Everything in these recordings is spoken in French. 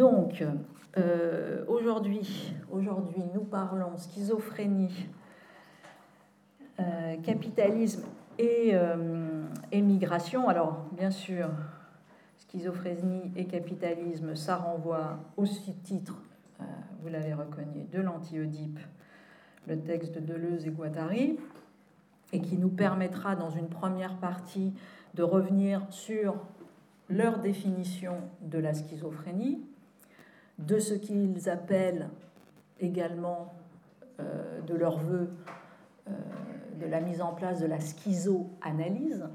Donc, euh, aujourd'hui, nous parlons schizophrénie, euh, capitalisme et, émigration. Alors, bien sûr, schizophrénie et capitalisme, ça renvoie au titre, vous l'avez reconnu, de l'anti-Oedipe, le texte de Deleuze et Guattari, et qui nous permettra dans une première partie de revenir sur leur définition de la schizophrénie, de ce qu'ils appellent également euh, de leur vœu euh, de la mise en place de la schizoanalyse,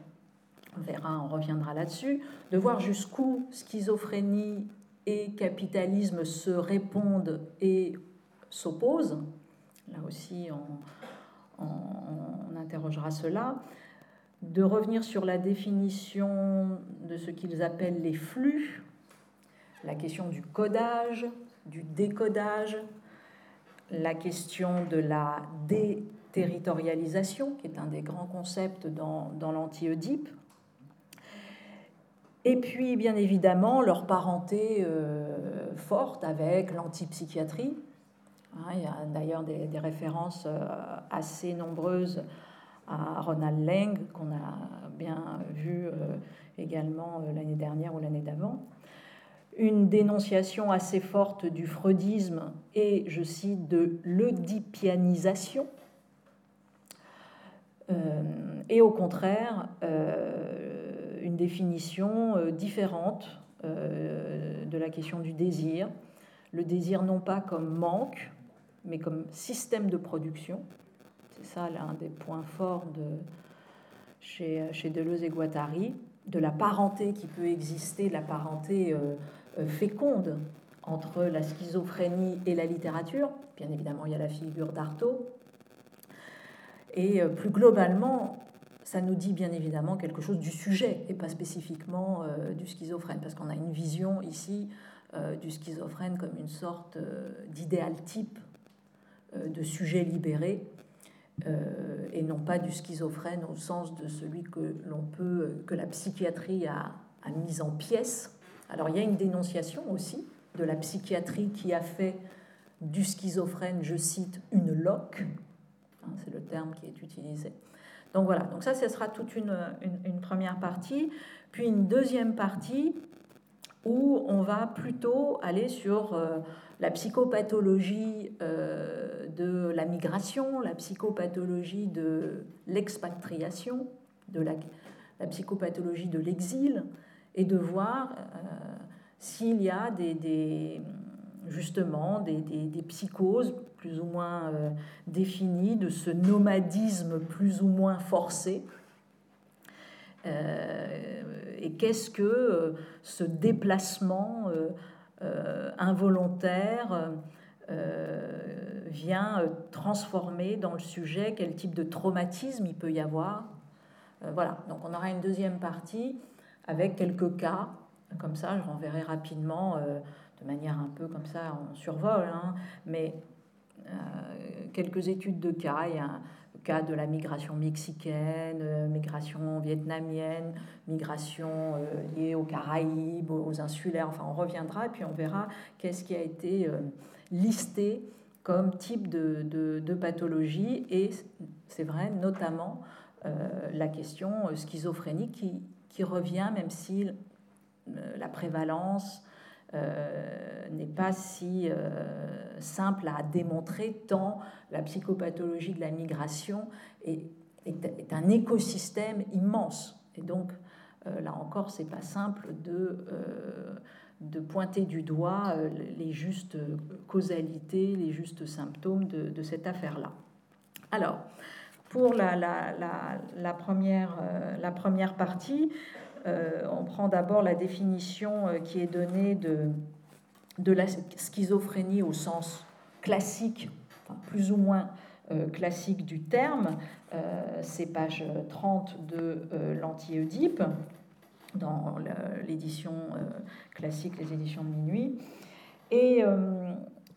on verra, on reviendra là-dessus, de voir jusqu'où schizophrénie et capitalisme se répondent et s'opposent. Là aussi, on, on interrogera cela. De revenir sur la définition de ce qu'ils appellent les flux, la question du codage, du décodage, la question de la déterritorialisation, qui est un des grands concepts dans, dans l'anti-Oedipe, et puis bien évidemment leur parenté euh, forte avec l'antipsychiatrie. Hein, il y a d'ailleurs des, références euh, assez nombreuses à Ronald Lang, qu'on a bien vu euh, également l'année dernière ou l'année d'avant. Une dénonciation assez forte du freudisme et, je cite, de l'oedipianisation. Euh, et au contraire, une définition différente de la question du désir. Le désir non pas comme manque, mais comme système de production, c'est ça l'un des points forts de, chez, chez, Deleuze et Guattari, de la parenté qui peut exister, la parenté euh, euh, féconde entre la schizophrénie et la littérature. Bien évidemment, il y a la figure d'Artaud. Et euh, plus globalement, ça nous dit bien évidemment quelque chose du sujet et pas spécifiquement du schizophrène, parce qu'on a une vision ici du schizophrène comme une sorte d'idéal type de sujet libéré euh, et non pas du schizophrène au sens de celui que l'on peut, que la psychiatrie a, a mis en pièces. Alors il y a une dénonciation aussi de la psychiatrie qui a fait du schizophrène, je cite, une loque, hein, c'est le terme qui est utilisé. Donc voilà, donc ça, ce sera toute une, première partie, puis une deuxième partie où on va plutôt aller sur euh, la psychopathologie euh, de la migration, la psychopathologie de l'expatriation, de la, psychopathologie de l'exil, et de voir euh, s'il y a des, justement des, psychoses plus ou moins euh, définies, de ce nomadisme plus ou moins forcé. et qu'est-ce que ce déplacement euh, involontaire euh, vient euh, transformer dans le sujet quel type de traumatisme il peut y avoir. voilà, donc on aura une deuxième partie avec quelques cas, comme ça, je renverrai rapidement, de manière un peu comme ça en survol, hein, mais quelques études de cas. Il y a cas de la migration mexicaine, euh, migration vietnamienne, migration euh, liée aux Caraïbes, aux insulaires, enfin on reviendra et puis on verra qu'est-ce qui a été euh, listé comme type de, pathologie. Et c'est vrai notamment la question schizophrénie qui, qui, revient même si la prévalence euh, n'est pas si euh, simple à démontrer, tant la psychopathologie de la migration est, un écosystème immense. Et donc, euh, là encore, c'est pas simple de, de pointer du doigt les justes causalités, les justes symptômes de, de cette affaire-là. Alors, pour la, la, première, la première partie, euh, on prend d'abord la définition euh, qui est donnée de, la schizophrénie au sens classique, plus ou moins euh, classique du terme. c'est page 30 de l'anti-Oedipe, dans l'édition classique, les éditions de minuit. Et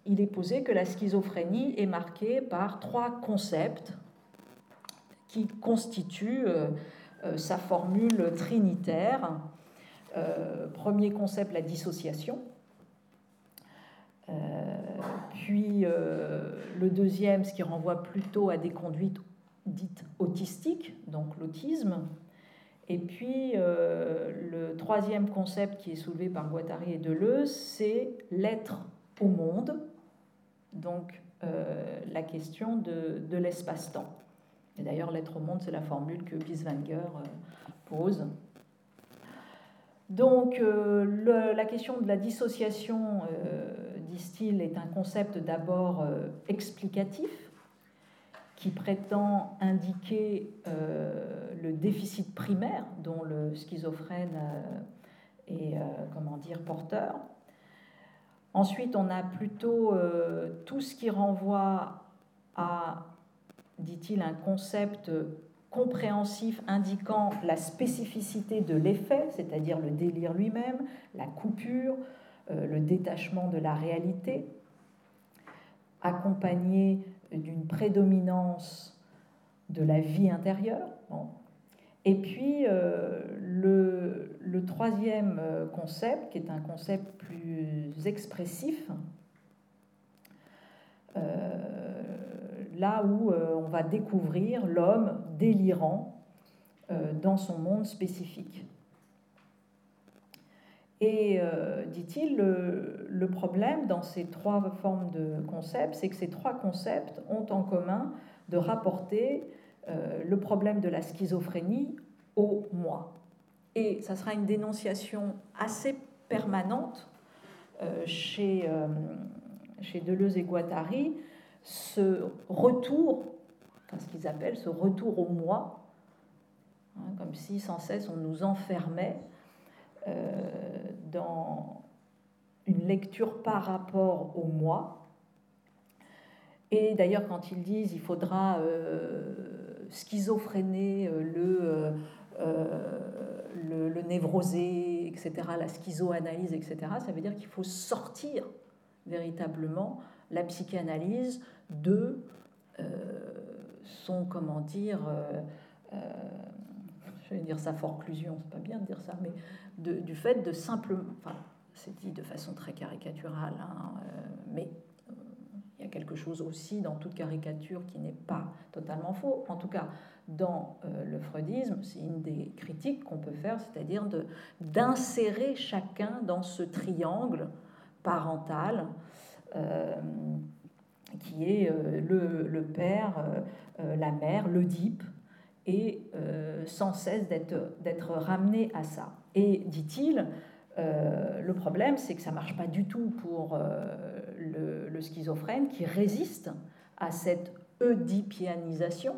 il est posé que la schizophrénie est marquée par trois concepts qui constituent euh, sa formule trinitaire. Euh, premier concept, la dissociation. puis le deuxième, ce qui renvoie plutôt à des conduites dites autistiques, donc l'autisme. Et puis le troisième concept qui est soulevé par Guattari et Deleuze, c'est l'être au monde, donc la question de, de l'espace-temps. Et d'ailleurs, l'être au monde, c'est la formule que Bieswanger pose. Donc euh, la question de la dissociation, euh, disent-ils, est un concept d'abord euh, explicatif qui prétend indiquer le déficit primaire dont le schizophrène est comment dire, porteur. Ensuite, on a plutôt tout ce qui renvoie à, dit-il, un concept compréhensif indiquant la spécificité de l'effet, c'est-à-dire le délire lui-même, la coupure, euh, le détachement de la réalité, accompagné d'une prédominance de la vie intérieure. Et puis euh, le, troisième euh, concept, qui est un concept plus expressif, là où euh, on va découvrir l'homme délirant euh, dans son monde spécifique. Et, euh, dit-il, le, problème dans ces trois formes de concepts, c'est que ces trois concepts ont en commun de rapporter le problème de la schizophrénie au moi. Et ça sera une dénonciation assez permanente chez, chez Deleuze et Guattari ce retour, ce qu'ils appellent ce retour au moi, hein, comme si sans cesse on nous enfermait euh, dans une lecture par rapport au moi. Et d'ailleurs, quand ils disent il faudra euh, schizophréner euh, le, le, le, névrosé, etc., la schizoanalyse, etc., ça veut dire qu'il faut sortir véritablement la psychanalyse de euh, son, comment dire, euh, euh, je vais dire sa forclusion, c'est pas bien de dire ça, mais du fait de simplement, enfin, c'est dit de façon très caricaturale, hein, mais il y a quelque chose aussi dans toute caricature qui n'est pas totalement faux. En tout cas, dans le freudisme, c'est une des critiques qu'on peut faire, c'est-à-dire d'insérer chacun dans ce triangle parental qui est euh, le, père, euh, la mère, l'Oedipe, et sans cesse d'être ramené à ça. Et dit-il, le problème, c'est que ça ne marche pas du tout pour le, schizophrène qui résiste à cette oedipianisation.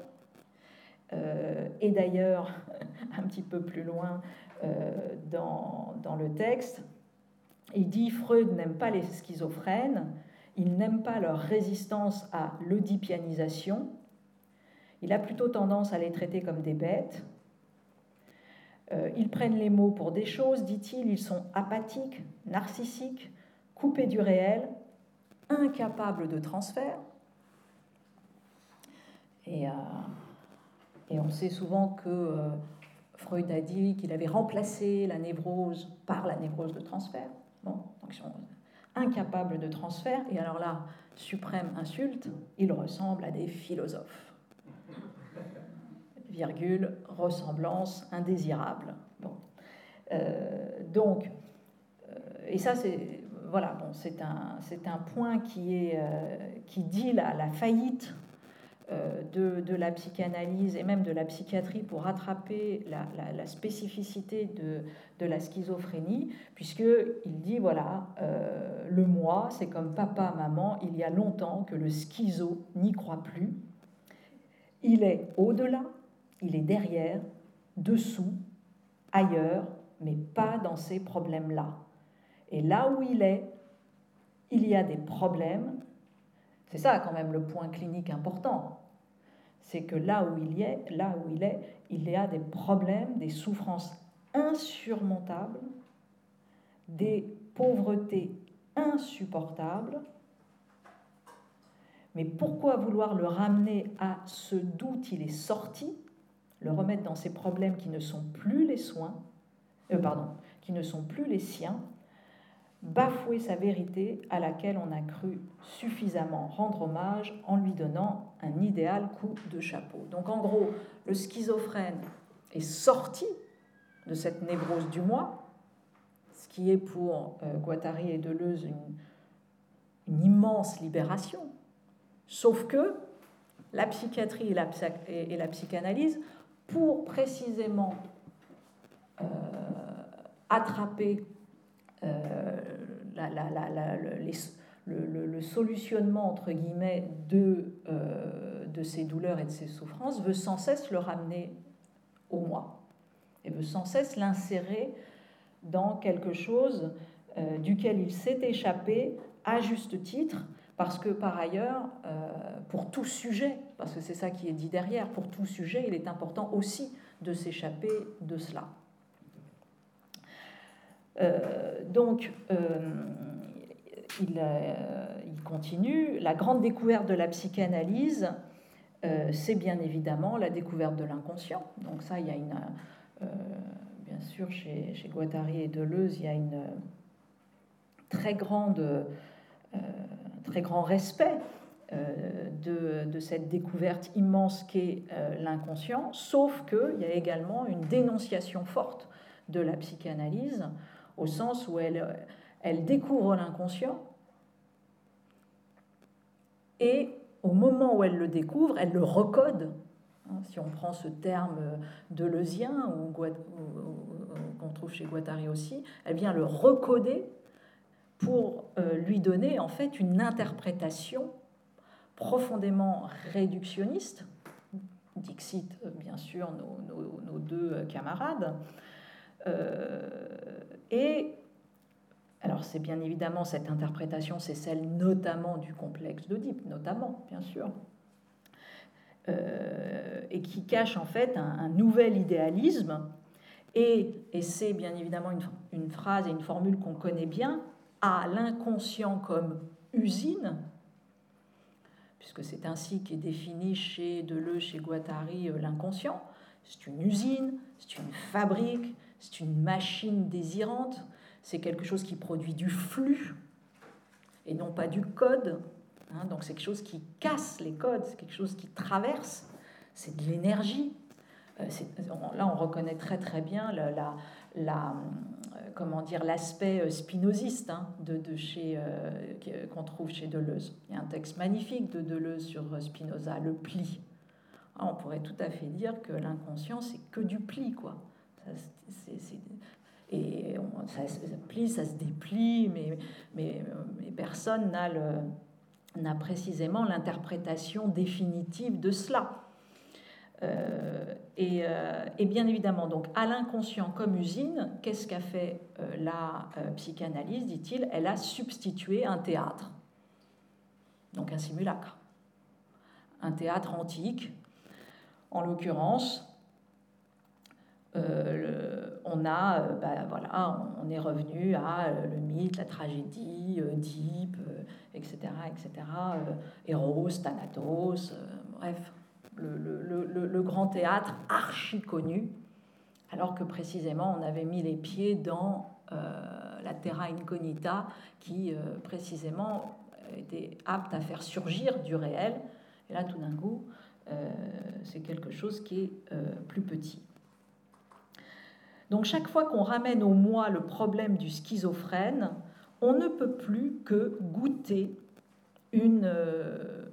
et d'ailleurs, un petit peu plus loin dans, dans, le texte, il dit Freud n'aime pas les schizophrènes, il n'aime pas leur résistance à l'oedipianisation, il a plutôt tendance à les traiter comme des bêtes. Euh, ils prennent les mots pour des choses, dit-il, ils sont apathiques, narcissiques, coupés du réel, incapables de transfert. Et, euh, on sait souvent que euh, Freud a dit qu'il avait remplacé la névrose par la névrose de transfert. Bon, donc ils sont incapables de transfert, et alors là, suprême insulte, ils ressemblent à des philosophes. Virgule, ressemblance indésirable. Bon. Euh, donc, euh, et ça, c'est voilà, bon, c'est un, un, point qui, est, euh, qui dit la faillite euh, de, la psychanalyse et même de la psychiatrie pour rattraper la, spécificité de, la schizophrénie, puisqu'il dit, voilà, euh, le moi, c'est comme papa, maman, il y a longtemps que le schizo n'y croit plus. Il est au-delà, il est derrière, dessous, ailleurs, mais pas dans ces problèmes-là. Et là où il est, il y a des problèmes. C'est ça quand même le point clinique important c'est que là où il y est, là où il est, il y a des problèmes, des souffrances insurmontables, des pauvretés insupportables. Mais pourquoi vouloir le ramener à ce d'où il est sorti, le remettre dans ces problèmes qui ne sont plus les soins, euh, pardon, qui ne sont plus les siens bafouer sa vérité à laquelle on a cru suffisamment rendre hommage en lui donnant un idéal coup de chapeau. Donc en gros, le schizophrène est sorti de cette névrose du moi, ce qui est pour euh, Guattari et Deleuze une, immense libération, sauf que la psychiatrie et la, et la psychanalyse, pour précisément euh, attraper euh, le, solutionnement, entre guillemets, de, euh, de ces douleurs et de ces souffrances, veut sans cesse le ramener au moi, et veut sans cesse l'insérer dans quelque chose duquel il s'est échappé à juste titre, parce que par ailleurs, pour tout sujet, parce que c'est ça qui est dit derrière, pour tout sujet, il est important aussi de s'échapper de cela. Euh, donc, euh, euh, il, continue. La grande découverte de la psychanalyse, c'est bien évidemment la découverte de l'inconscient. Donc ça, il y a une... bien sûr, chez, Guattari et Deleuze, il y a une très grand respect de, de, cette découverte immense qu'est l'inconscient, sauf qu'il y a également une dénonciation forte de la psychanalyse au sens où elle, elle découvre l'inconscient. Et au moment où elle le découvre, elle le recode. Hein, si on prend ce terme deleuzien ou qu'on trouve chez Guattari aussi, elle vient le recoder pour euh, lui donner en fait une interprétation profondément réductionniste, dixit bien sûr nos, deux camarades, euh, alors c'est bien évidemment cette interprétation, c'est celle notamment du complexe d'Oedipe, notamment, bien sûr, euh, et qui cache en fait un, nouvel idéalisme. Et, c'est bien évidemment une, une, phrase et une formule qu'on connaît bien, à l'inconscient comme usine, puisque c'est ainsi qu'est défini chez Deleuze, chez Guattari, euh, l'inconscient. C'est une usine, c'est une fabrique, c'est une machine désirante, c'est quelque chose qui produit du flux et non pas du code. Hein. donc c'est quelque chose qui casse les codes, c'est quelque chose qui traverse, c'est de l'énergie. Euh, là, on reconnaît très très bien la, euh, comment dire l'aspect euh, spinoziste hein, de, chez qu'on trouve chez Deleuze. Il y a un texte magnifique de Deleuze sur Spinoza, le pli. Ah, on pourrait tout à fait dire que l'inconscient c'est que du pli, quoi et ça, se plie, ça se déplie, mais, personne n'a précisément l'interprétation définitive de cela. Euh, euh, et, bien évidemment, donc à l'inconscient comme usine, qu'est-ce qu'a fait euh, la psychanalyse, dit-il? Elle a substitué un théâtre, donc un simulacre, un théâtre antique, en l'occurrence euh, on a, euh, bah, voilà, on est revenu à euh, le mythe, la tragédie, Deep, etc., etc., Héros, Thanatos, bref, le, grand théâtre archi connu, alors que précisément on avait mis les pieds dans la terra incognita qui précisément était apte à faire surgir du réel. Et là, tout d'un coup, c'est quelque chose qui est plus petit. Donc chaque fois qu'on ramène au moi le problème du schizophrène, on ne peut plus que goûter une, euh,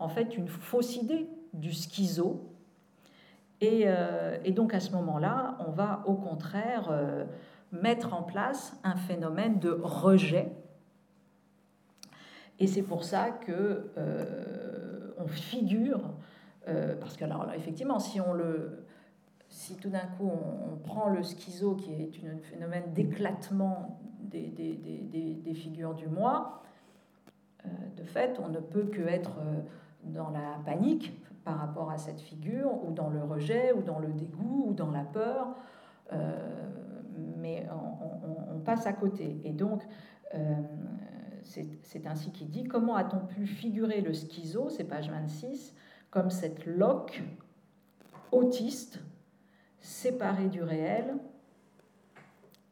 en fait, une fausse idée du schizo. Euh, et, donc à ce moment-là, on va au contraire euh, mettre en place un phénomène de rejet. Et c'est pour ça que on figure, parce que alors, effectivement, si on le si tout d'un coup on, prend le schizo, qui est un phénomène d'éclatement des, figures du moi, euh, de fait, on ne peut que être euh, dans la panique par rapport à cette figure, ou dans le rejet, ou dans le dégoût, ou dans la peur, euh, mais on, passe à côté. Et donc, c'est ainsi qu'il dit, comment a-t-on pu figurer le schizo, c'est page 26, comme cette loque autiste séparé du réel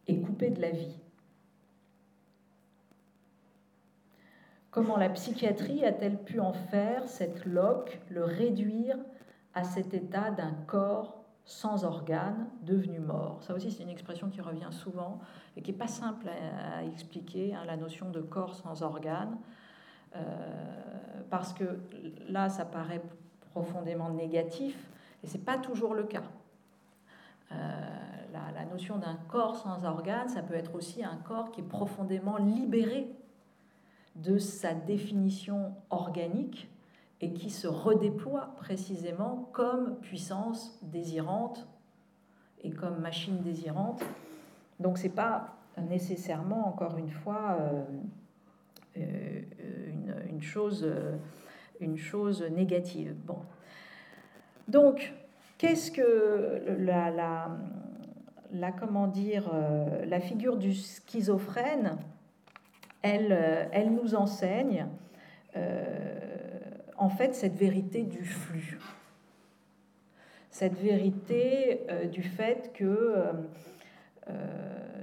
et coupé de la vie. Comment la psychiatrie a-t-elle pu en faire cette loque, le réduire à cet état d'un corps sans organes devenu mort? Ça aussi, c'est une expression qui revient souvent et qui n'est pas simple à, expliquer, hein, la notion de corps sans organes, euh, parce que là, ça paraît profondément négatif, et ce n'est pas toujours le cas. Euh, la, notion d'un corps sans organes, ça peut être aussi un corps qui est profondément libéré de sa définition organique et qui se redéploie précisément comme puissance désirante et comme machine désirante. Donc ce n'est pas nécessairement, encore une fois, euh, euh, une, chose, une chose négative. Bon. Donc, qu'est-ce que la, la, comment dire, euh, la figure du schizophrène, elle, elle nous enseigne en fait cette vérité du flux, cette vérité du fait que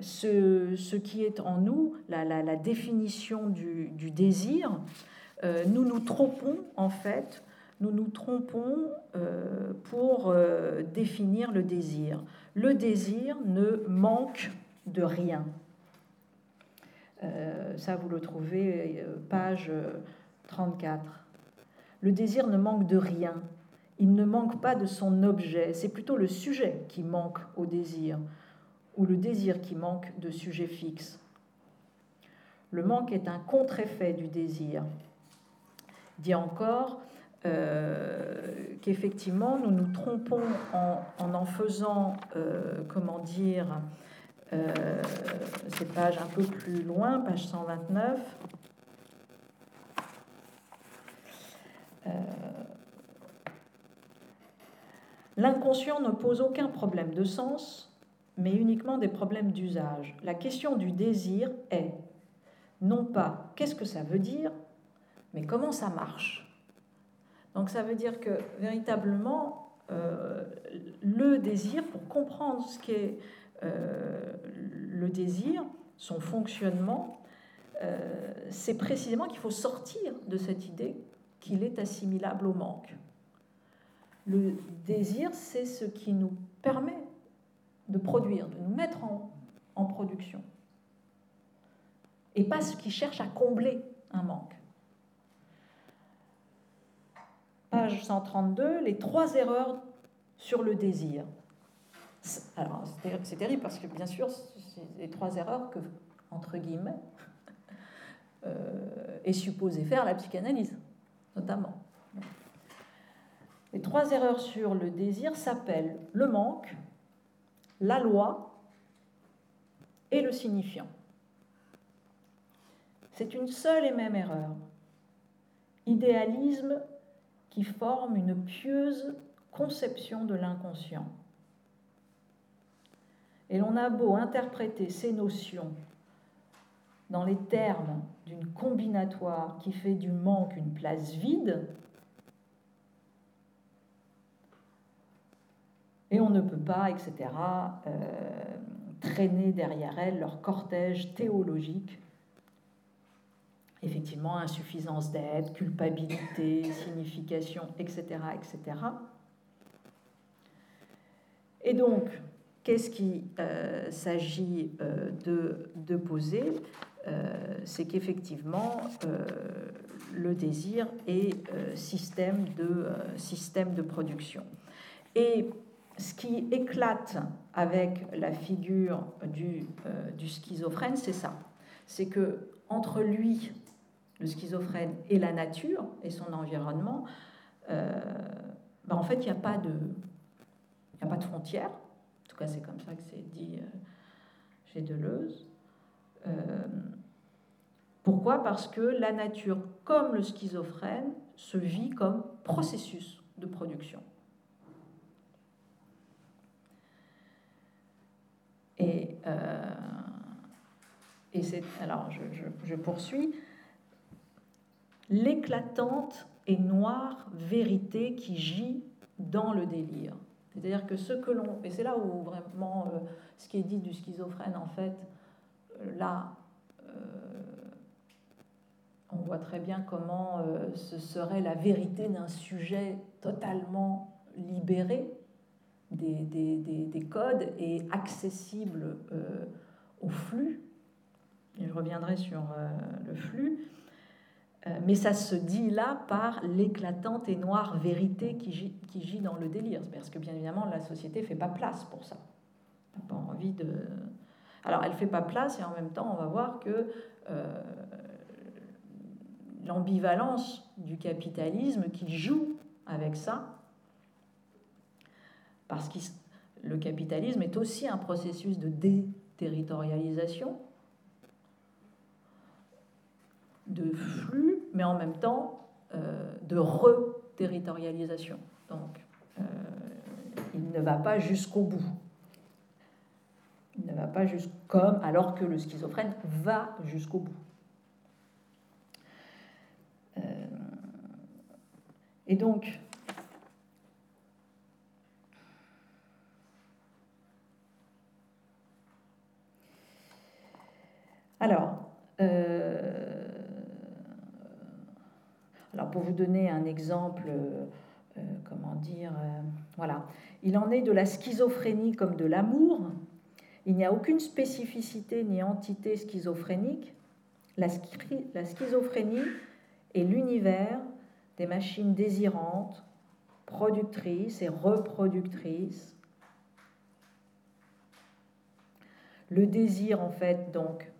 ce, ce, qui est en nous, la, la, définition du, du désir, euh, nous nous trompons en fait, nous nous trompons euh, pour euh, définir le désir. Le désir ne manque de rien. ça, vous le trouvez, page 34. Le désir ne manque de rien. Il ne manque pas de son objet. C'est plutôt le sujet qui manque au désir ou le désir qui manque de sujet fixe. Le manque est un contre-effet du désir. Dit encore euh, qu'effectivement nous nous trompons en en, faisant, euh, comment dire, euh, ces pages un peu plus loin, page 129. L'inconscient ne pose aucun problème de sens, mais uniquement des problèmes d'usage. La question du désir est non pas qu'est-ce que ça veut dire, mais comment ça marche. Donc ça veut dire que véritablement, euh, le désir, pour comprendre ce qu'est euh, le désir, son fonctionnement, euh, c'est précisément qu'il faut sortir de cette idée qu'il est assimilable au manque. Le désir, c'est ce qui nous permet de produire, de nous mettre en, en production. Et pas ce qui cherche à combler un manque. Page 132, les trois erreurs sur le désir. Alors, c'est terrible parce que, bien sûr, c'est les trois erreurs que, entre guillemets, euh, est supposé faire la psychanalyse, notamment. Les trois erreurs sur le désir s'appellent le manque, la loi et le signifiant. C'est une seule et même erreur. Idéalisme qui forme une pieuse conception de l'inconscient. Et l'on a beau interpréter ces notions dans les termes d'une combinatoire qui fait du manque une place vide, et on ne peut pas, etc., euh, traîner derrière elles leur cortège théologique. Effectivement, insuffisance d'aide, culpabilité, signification, etc., etc. Et donc, qu'est-ce qu'il euh, s'agit euh, de, de, poser? C'est qu'effectivement, le désir est système de, système de production. Et ce qui éclate avec la figure du, euh, du schizophrène, c'est ça. C'est que entre lui, le schizophrène, et la nature et son environnement, euh, ben, en fait, il n'y a pas de, a pas de frontière. En tout cas, c'est comme ça que c'est dit euh, chez Deleuze. pourquoi? Parce que la nature, comme le schizophrène, se vit comme processus de production. Et, euh, et c'est, alors je, poursuis, l'éclatante et noire vérité qui gît dans le délire. C'est-à-dire que ce que l'on... Et c'est là où vraiment euh, ce qui est dit du schizophrène, en fait, euh, là, on, on voit très bien comment euh, ce serait la vérité d'un sujet totalement libéré des, des, codes et accessible euh, au flux. Et je reviendrai sur euh, le flux. Mais ça se dit là par l'éclatante et noire vérité qui gît, qui gît dans le délire. Parce que bien évidemment, la société fait pas place pour ça. Pas envie de... Alors, elle fait pas place et en même temps, on va voir que l'ambivalence du capitalisme qui joue avec ça, parce que le capitalisme est aussi un processus de déterritorialisation, de flux, mais en même temps euh, de reterritorialisation. Donc, euh, il ne va pas jusqu'au bout. Il ne va pas jusqu'au comme alors que le schizophrène va jusqu'au bout. Euh, et donc, alors, alors, pour vous donner un exemple, euh, comment dire, voilà, il en est de la schizophrénie comme de l'amour. Il n'y a aucune spécificité ni entité schizophrénique. La, la schizophrénie et l'univers des machines désirantes, productrices et reproductrices. Le désir, en fait, donc,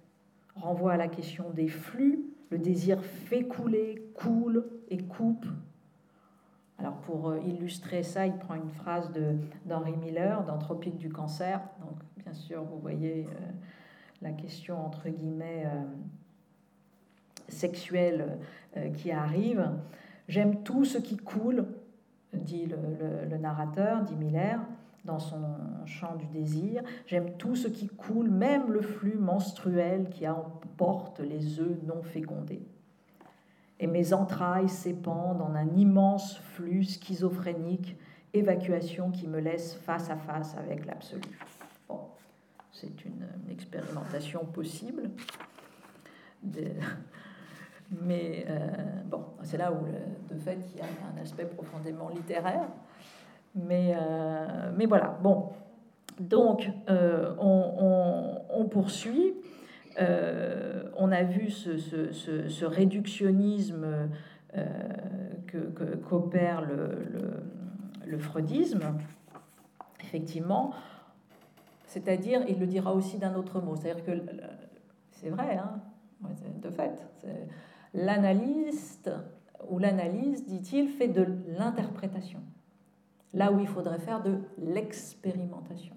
renvoie à la question des flux. Le désir fait couler, coule et coupe. Alors pour euh, illustrer ça, il prend une phrase d'Henri Miller d'Anthropique du cancer. Donc bien sûr, vous voyez euh, la question entre guillemets euh, sexuelle qui arrive. J'aime tout ce qui coule, dit le, narrateur, dit Miller, dans son chant du désir. J'aime tout ce qui coule, même le flux menstruel qui emporte les œufs non fécondés. Et mes entrailles s'épandent en un immense flux schizophrénique, évacuation qui me laisse face à face avec l'absolu. Bon, c'est une, expérimentation possible. Mais euh, bon, c'est là où, de fait, il y a un aspect profondément littéraire. Mais, euh, mais voilà, bon. Donc, euh, on, poursuit. on a vu ce, ce, ce, réductionnisme que, qu'opère le, le, le, freudisme, effectivement. C'est-à-dire, il le dira aussi d'un autre mot. C'est-à-dire que c'est vrai, hein, de fait l'analyste ou l'analyse, dit-il, fait de l'interprétation, là où il faudrait faire de l'expérimentation.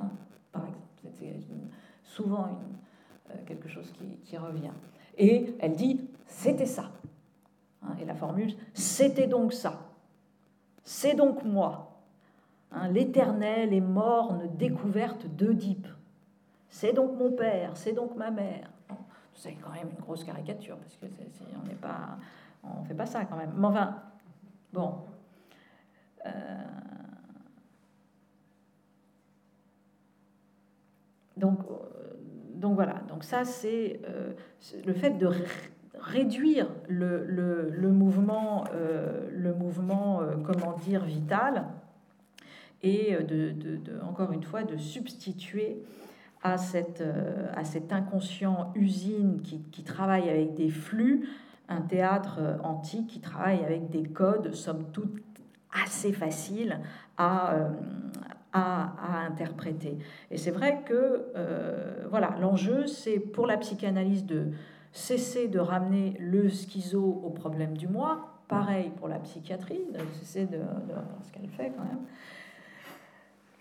Hein, par exemple, c'est souvent euh, quelque chose qui, revient. Et elle dit, c'était ça. Hein, et la formule, c'était donc ça. C'est donc moi. Hein, l'éternelle et morne découverte d'Oedipe. C'est donc mon père, c'est donc ma mère c'est quand même une grosse caricature, parce que on n'est pas, on fait pas ça quand même. Mais enfin, bon. Euh, donc, euh, donc voilà, donc ça c'est euh, le fait de réduire le, mouvement, le mouvement comment dire, vital, et de, encore une fois de substituer à, cette, inconscient usine qui, qui, travaille avec des flux, un théâtre antique qui travaille avec des codes, somme toute, assez faciles à, euh, à, à interpréter. Et c'est vrai que voilà, l'enjeu, c'est pour la psychanalyse de cesser de ramener le schizo au problème du moi, pareil pour la psychiatrie, de cesser de, de ce qu'elle fait quand même,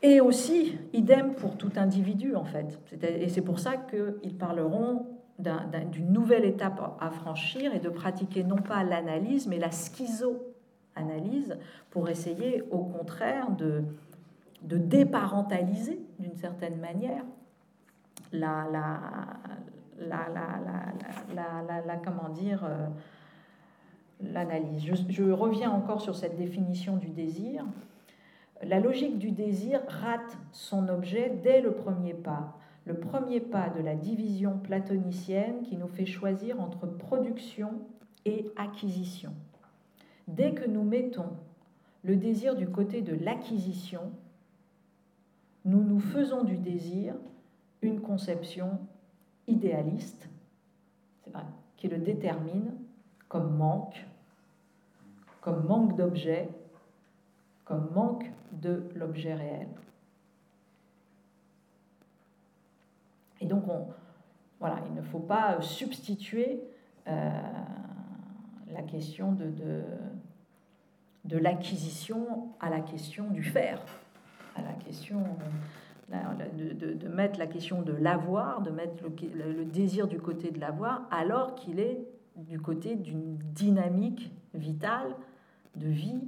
et aussi, idem pour tout individu, en fait. Et c'est pour ça qu'ils parleront d'une nouvelle étape à franchir et de pratiquer non pas l'analyse, mais la schizo-analyse pour essayer, au contraire, de, de déparentaliser, d'une certaine manière, la, la, la, la, la comment dire, euh, l'analyse. Je, je reviens encore sur cette définition du désir. La logique du désir rate son objet dès le premier pas. le premier pas de la division platonicienne qui nous fait choisir entre production et acquisition. Dès que nous mettons le désir du côté de l'acquisition, nous nous faisons du désir une conception idéaliste, qui le détermine comme manque, comme manque d'objet, comme manque de l'objet réel. Et donc, il ne faut pas substituer euh, la question de, l'acquisition à la question du faire, à la question de, mettre la question de l'avoir, de mettre le, le, désir du côté de l'avoir, alors qu'il est du côté d'une dynamique vitale de vie,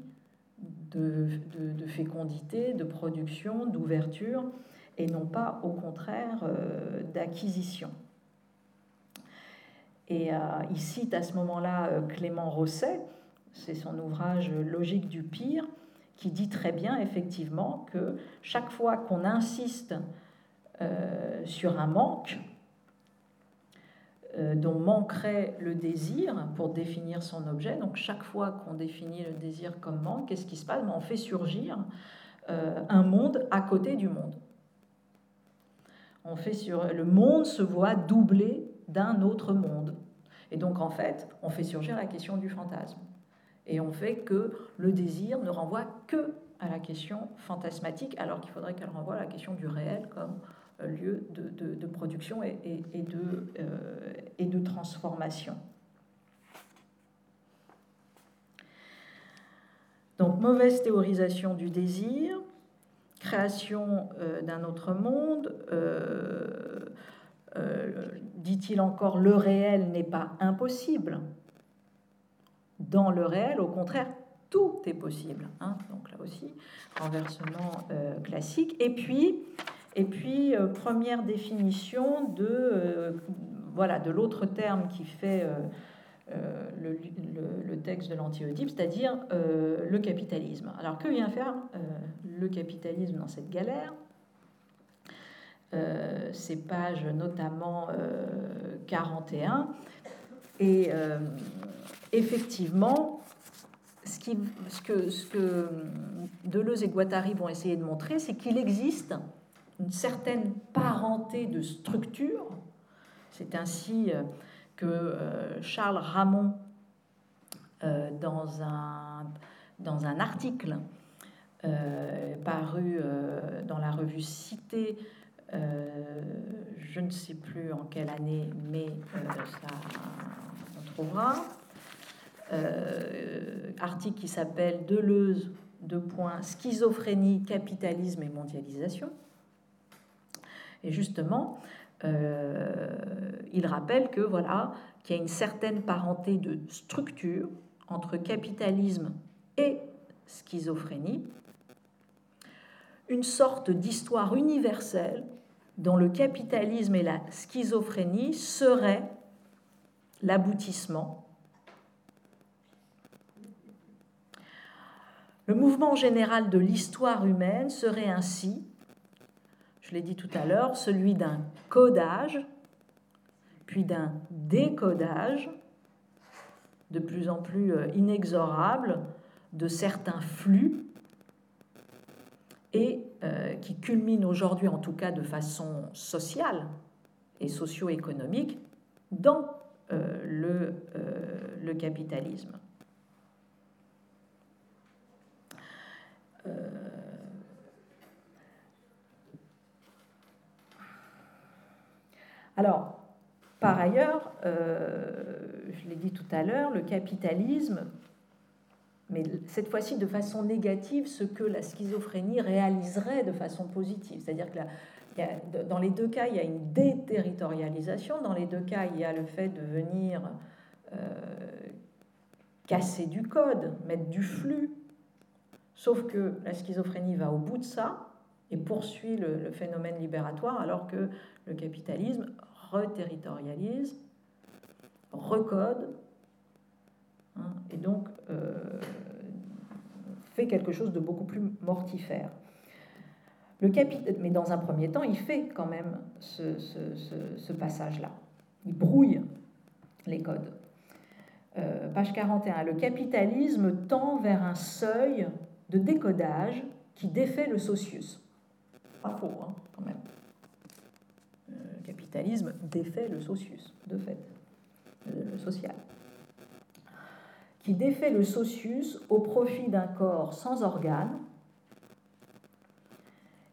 de, fécondité, de production, d'ouverture, et non pas au contraire euh, d'acquisition. Et euh, il cite à ce moment-là euh, Clément Rosset, c'est son ouvrage Logique du pire, qui dit très bien effectivement que chaque fois qu'on insiste euh, sur un manque, dont manquerait le désir pour définir son objet. Donc chaque fois qu'on définit le désir comme manque, qu'est-ce qui se passe? Ben, On fait surgir un monde à côté du monde. On fait sur le monde se voit doublé d'un autre monde. Et donc, en fait, on fait surgir la question du fantasme. Et on fait que le désir ne renvoie que à la question fantasmatique, alors qu'il faudrait qu'elle renvoie à la question du réel comme euh, lieu de, production et, de, euh, et de transformation. Donc, mauvaise théorisation du désir, création euh, d'un autre monde, dit-il encore, le réel n'est pas impossible. Dans le réel, au contraire, tout est possible. Hein. Donc là aussi, renversement euh, classique. Et puis, euh, première définition de, voilà, de l'autre terme qui fait le, texte de l'anti-Oedipe, c'est-à-dire le capitalisme. Alors que vient faire le capitalisme dans cette galère? Euh, ces pages notamment 41. Euh, et euh, effectivement, ce, que, Deleuze et Guattari vont essayer de montrer, c'est qu'il existe une certaine parenté de structure. C'est ainsi que Charles Ramon, dans, un, dans un article paru dans la revue Cité euh, je ne sais plus en quelle année, mais euh, ça, on trouvera. Euh, article qui s'appelle Deleuze, de points, schizophrénie, capitalisme et mondialisation. Et justement, il rappelle que voilà qu'il y a une certaine parenté de structure entre capitalisme et schizophrénie, une sorte d'histoire universelle dont le capitalisme et la schizophrénie seraient l'aboutissement. Le mouvement général de l'histoire humaine serait ainsi, je l'ai dit tout à l'heure, celui d'un codage, puis d'un décodage de plus en plus euh, inexorable de certains flux et euh, qui culmine aujourd'hui, en tout cas de façon sociale et socio-économique, dans euh, le, le, capitalisme. Alors, par ailleurs, je l'ai dit tout à l'heure, le capitalisme mais cette fois-ci de façon négative, ce que la schizophrénie réaliserait de façon positive. C'est-à-dire que dans les deux cas, il y a une déterritorialisation, dans les deux cas, il y a le fait de venir euh, casser du code, mettre du flux, sauf que la schizophrénie va au bout de ça et poursuit le, phénomène libératoire, alors que le capitalisme reterritorialise, recode, hein, et donc euh, fait quelque chose de beaucoup plus mortifère. Le mais dans un premier temps, il fait quand même ce, passage-là. Il brouille les codes. Euh, page 41. Le capitalisme tend vers un seuil de décodage qui défait le socius. Pas faux, hein, quand même. Euh, le capitalisme défait le socius, de fait, le social. Qui défait le socius au profit d'un corps sans organes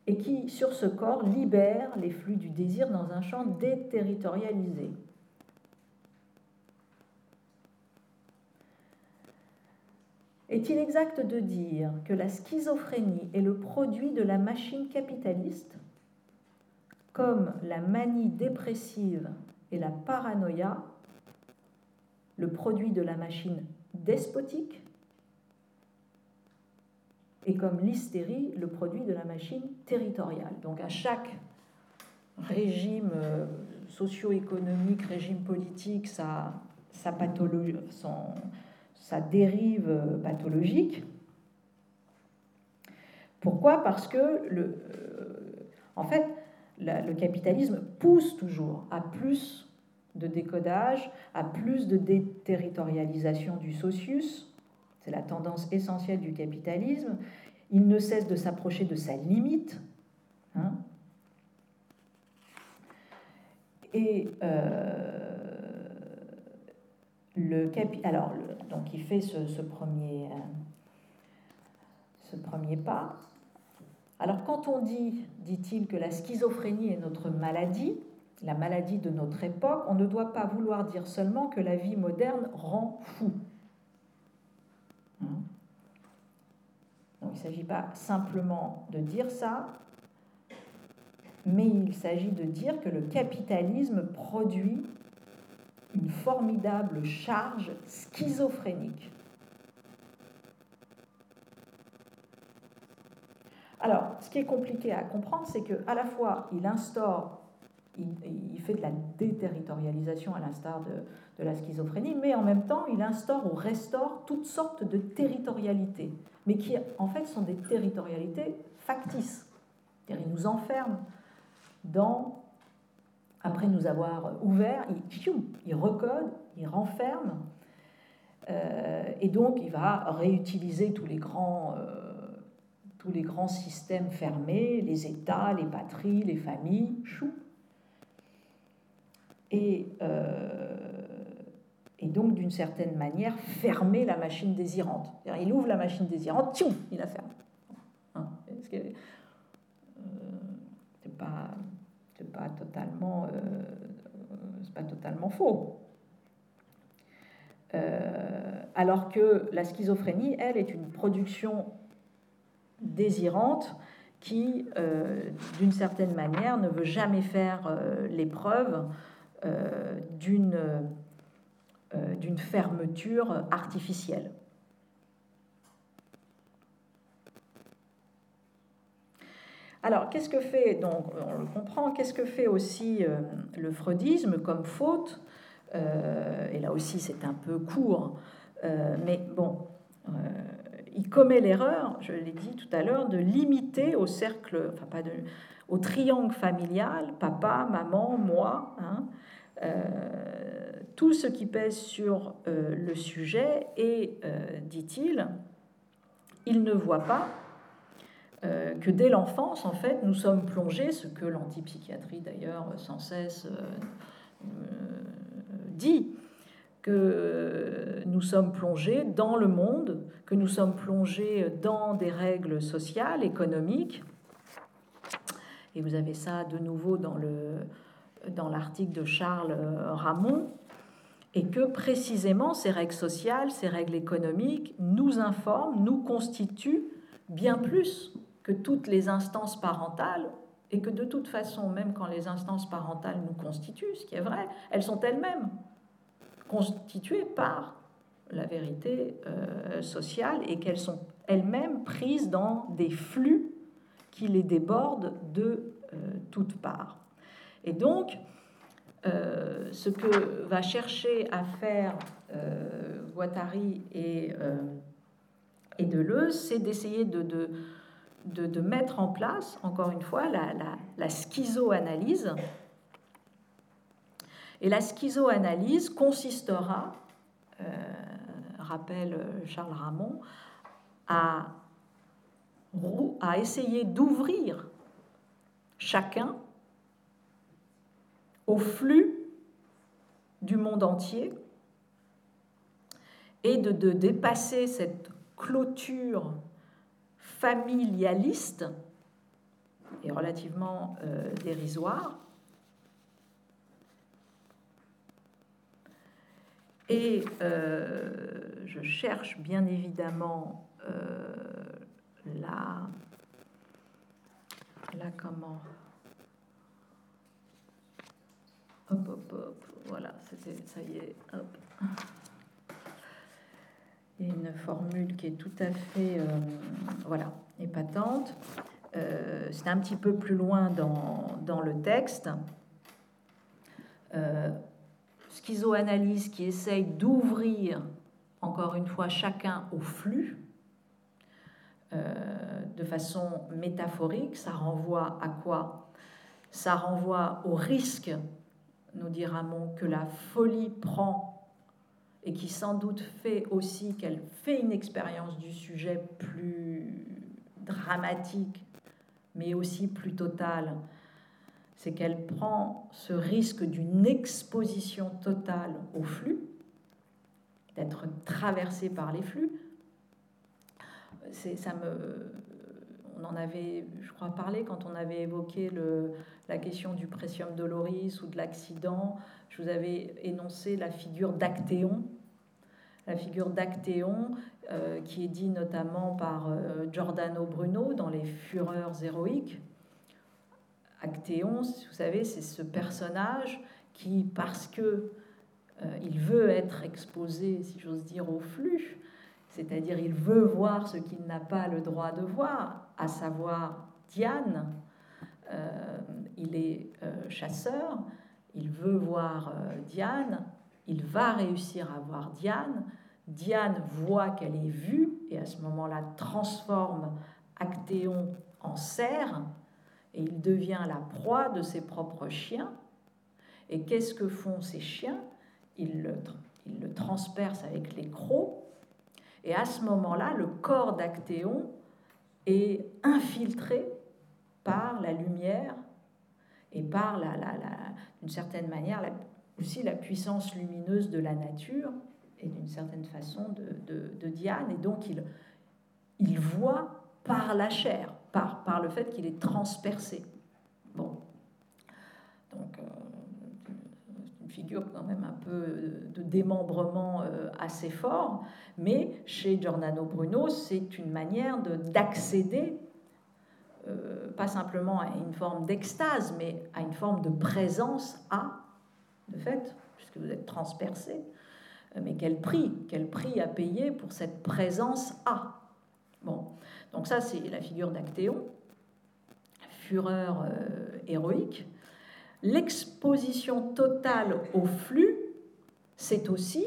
et qui, sur ce corps, libère les flux du désir dans un champ déterritorialisé. Est-il exact de dire que la schizophrénie est le produit de la machine capitaliste, comme la manie dépressive et la paranoïa, le produit de la machine despotique et comme l'hystérie le produit de la machine territoriale? Donc à chaque régime euh, socio-économique, régime politique, sa, sa, pathologie, sa dérive euh, pathologique. Pourquoi? Parce que le, euh, en fait, le capitalisme pousse toujours à plus de décodage, à plus de déterritorialisation du socius, c'est la tendance essentielle du capitalisme. Il ne cesse de s'approcher de sa limite. Hein. Et euh, le capi alors donc il fait ce, premier euh, ce premier pas. Alors quand on dit, dit-il, que la schizophrénie est notre maladie, la maladie de notre époque, on ne doit pas vouloir dire seulement que la vie moderne rend fou. Hein? Donc il ne s'agit pas simplement de dire ça, mais il s'agit de dire que le capitalisme produit une formidable charge schizophrénique. Alors, ce qui est compliqué à comprendre, c'est qu'à la fois, il instaure, il, fait de la déterritorialisation à l'instar de, de la schizophrénie, mais en même temps, il instaure ou restaure toutes sortes de territorialités, mais qui en fait sont des territorialités factices. Il nous enferme dans, après nous avoir ouvert, il, recode, il renferme, euh, et donc il va réutiliser tous les grands... Euh, tous les grands systèmes fermés, les États, les patries, les familles, chou. Et euh, et donc d'une certaine manière fermer la machine désirante. Il ouvre la machine désirante, il la ferme. Hein Ce n'est euh, pas, totalement, euh, pas totalement faux. Euh, alors que la schizophrénie, elle, est une production désirante qui, d'une certaine manière, ne veut jamais faire l'épreuve euh, d'une fermeture artificielle. Alors, qu'est-ce que fait, donc on le comprend, qu'est-ce que fait aussi euh, le freudisme comme faute euh, Et là aussi, c'est un peu court, mais bon, il commet l'erreur, je l'ai dit tout à l'heure, de limiter au cercle, enfin pas au triangle familial, papa, maman, moi, hein, tout ce qui pèse sur euh, le sujet et, euh, dit-il, il ne voit pas euh, que dès l'enfance, en fait, nous sommes plongés, ce que l'antipsychiatrie d'ailleurs sans cesse dit, que nous sommes plongés dans le monde, que nous sommes plongés dans des règles sociales, économiques. Et vous avez ça de nouveau dans le dans l'article de Charles Ramon, et que précisément ces règles sociales, ces règles économiques nous informent, nous constituent bien plus que toutes les instances parentales, et que de toute façon, même quand les instances parentales nous constituent, ce qui est vrai, elles sont elles-mêmes constituées par la vérité euh, sociale et qu'elles sont elles-mêmes prises dans des flux qui les débordent de euh, toutes parts. Et donc, euh, ce que va chercher à faire Guattari et, et Deleuze, c'est d'essayer de, de, mettre en place, encore une fois, la, la, schizoanalyse. Et la schizoanalyse consistera, euh, rappelle Charles Ramon, à, essayer d'ouvrir chacun au flux du monde entier et de, de dépasser cette clôture familialiste et relativement euh, dérisoire. Et euh, je cherche bien évidemment euh, la, la comment hop hop hop voilà c'était ça y est hop une formule qui est tout à fait euh, voilà, épatante. Euh, c'est un petit peu plus loin dans, le texte. Euh, schizoanalyse qui essaye d'ouvrir, encore une fois, chacun au flux de façon métaphorique. Ça renvoie à quoi? Ça renvoie au risque, nous dirons, que la folie prend et qui sans doute fait aussi qu'elle fait une expérience du sujet plus dramatique, mais aussi plus totale, c'est qu'elle prend ce risque d'une exposition totale au flux, d'être traversée par les flux. C'est, ça me, on en avait, je crois, parlé quand on avait évoqué le, la question du presium doloris ou de l'accident. Je vous avais énoncé la figure d'Actéon, la figure d'Actéon, euh, qui est dit notamment par euh, Giordano Bruno dans Les Fureurs héroïques. Actéon, vous savez, c'est ce personnage qui, parce que euh, il veut être exposé, si j'ose dire, au flux, c'est-à-dire il veut voir ce qu'il n'a pas le droit de voir, à savoir Diane. Il est chasseur, il veut voir Diane, il va réussir à voir Diane. Diane voit qu'elle est vue et à ce moment-là transforme Actéon en cerf et il devient la proie de ses propres chiens. Et qu'est-ce que font ces chiens? Ils le, ils le transpercent avec les crocs. Et à ce moment-là, le corps d'Actéon est infiltré par la lumière et par, la, la, d'une certaine manière, aussi la puissance lumineuse de la nature et d'une certaine façon de, Diane. Et donc il, il voit par la chair, par, par le fait qu'il est transpercé. Bon. Donc, euh, une figure quand même un peu de démembrement euh, assez fort, mais chez Giordano Bruno, c'est une manière d'accéder, euh, pas simplement à une forme d'extase, mais à une forme de présence à de fait, puisque vous êtes transpercé. Euh, mais quel prix Quel prix à payer pour cette présence à Bon, donc ça c'est la figure d'Actéon, fureur euh, héroïque. L'exposition totale au flux, c'est aussi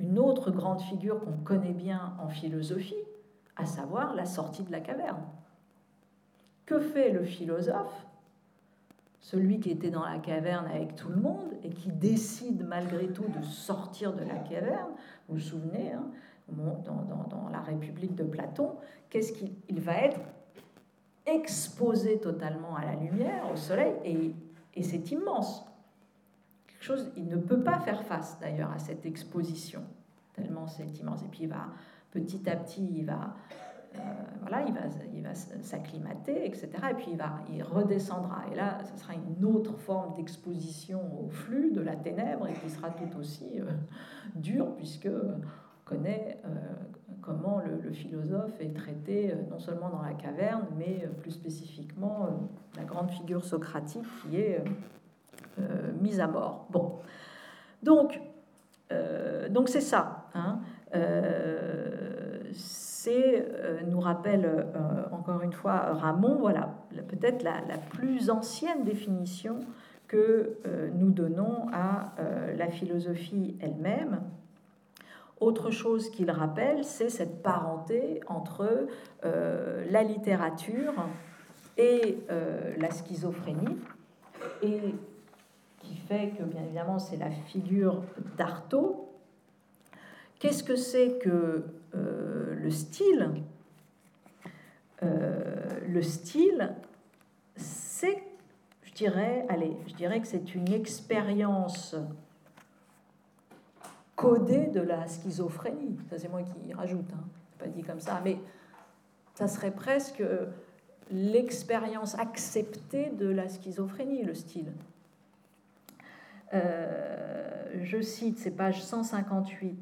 une autre grande figure qu'on connaît bien en philosophie, à savoir la sortie de la caverne. Que fait le philosophe? Celui qui était dans la caverne avec tout le monde et qui décide malgré tout de sortir de la caverne, vous vous souvenez, hein, dans, la République de Platon, qu'est-ce qu'il va être exposé totalement à la lumière, au soleil, et, et c'est immense. Quelque chose, il ne peut pas faire face d'ailleurs à cette exposition, tellement c'est immense. Et puis il va petit à petit, il va voilà, il va, il va s'acclimater, etc. Et puis il, va, il redescendra. Et là, ce sera une autre forme d'exposition au flux de la ténèbre et qui sera tout aussi euh, dure, puisque on connaît euh, comment le, philosophe est traité non seulement dans la caverne, mais plus spécifiquement la grande figure socratique qui est mise à mort. Bon, donc donc c'est ça. Hein c'est, euh, nous rappelle euh, encore une fois Ramon, voilà, peut-être la, plus ancienne définition que euh, nous donnons à la philosophie elle-même. autre chose qu'il rappelle, c'est cette parenté entre la littérature et la schizophrénie, et qui fait que, bien évidemment, c'est la figure d'Artaud. Qu'est-ce que c'est que le style Le style, c'est, je dirais, allez, je dirais que c'est une expérience codé de la schizophrénie. Ça, c'est moi qui rajoute, hein. pas dit comme ça, mais ça serait presque l'expérience acceptée de la schizophrénie, le style. Euh, je cite, c'est page 158.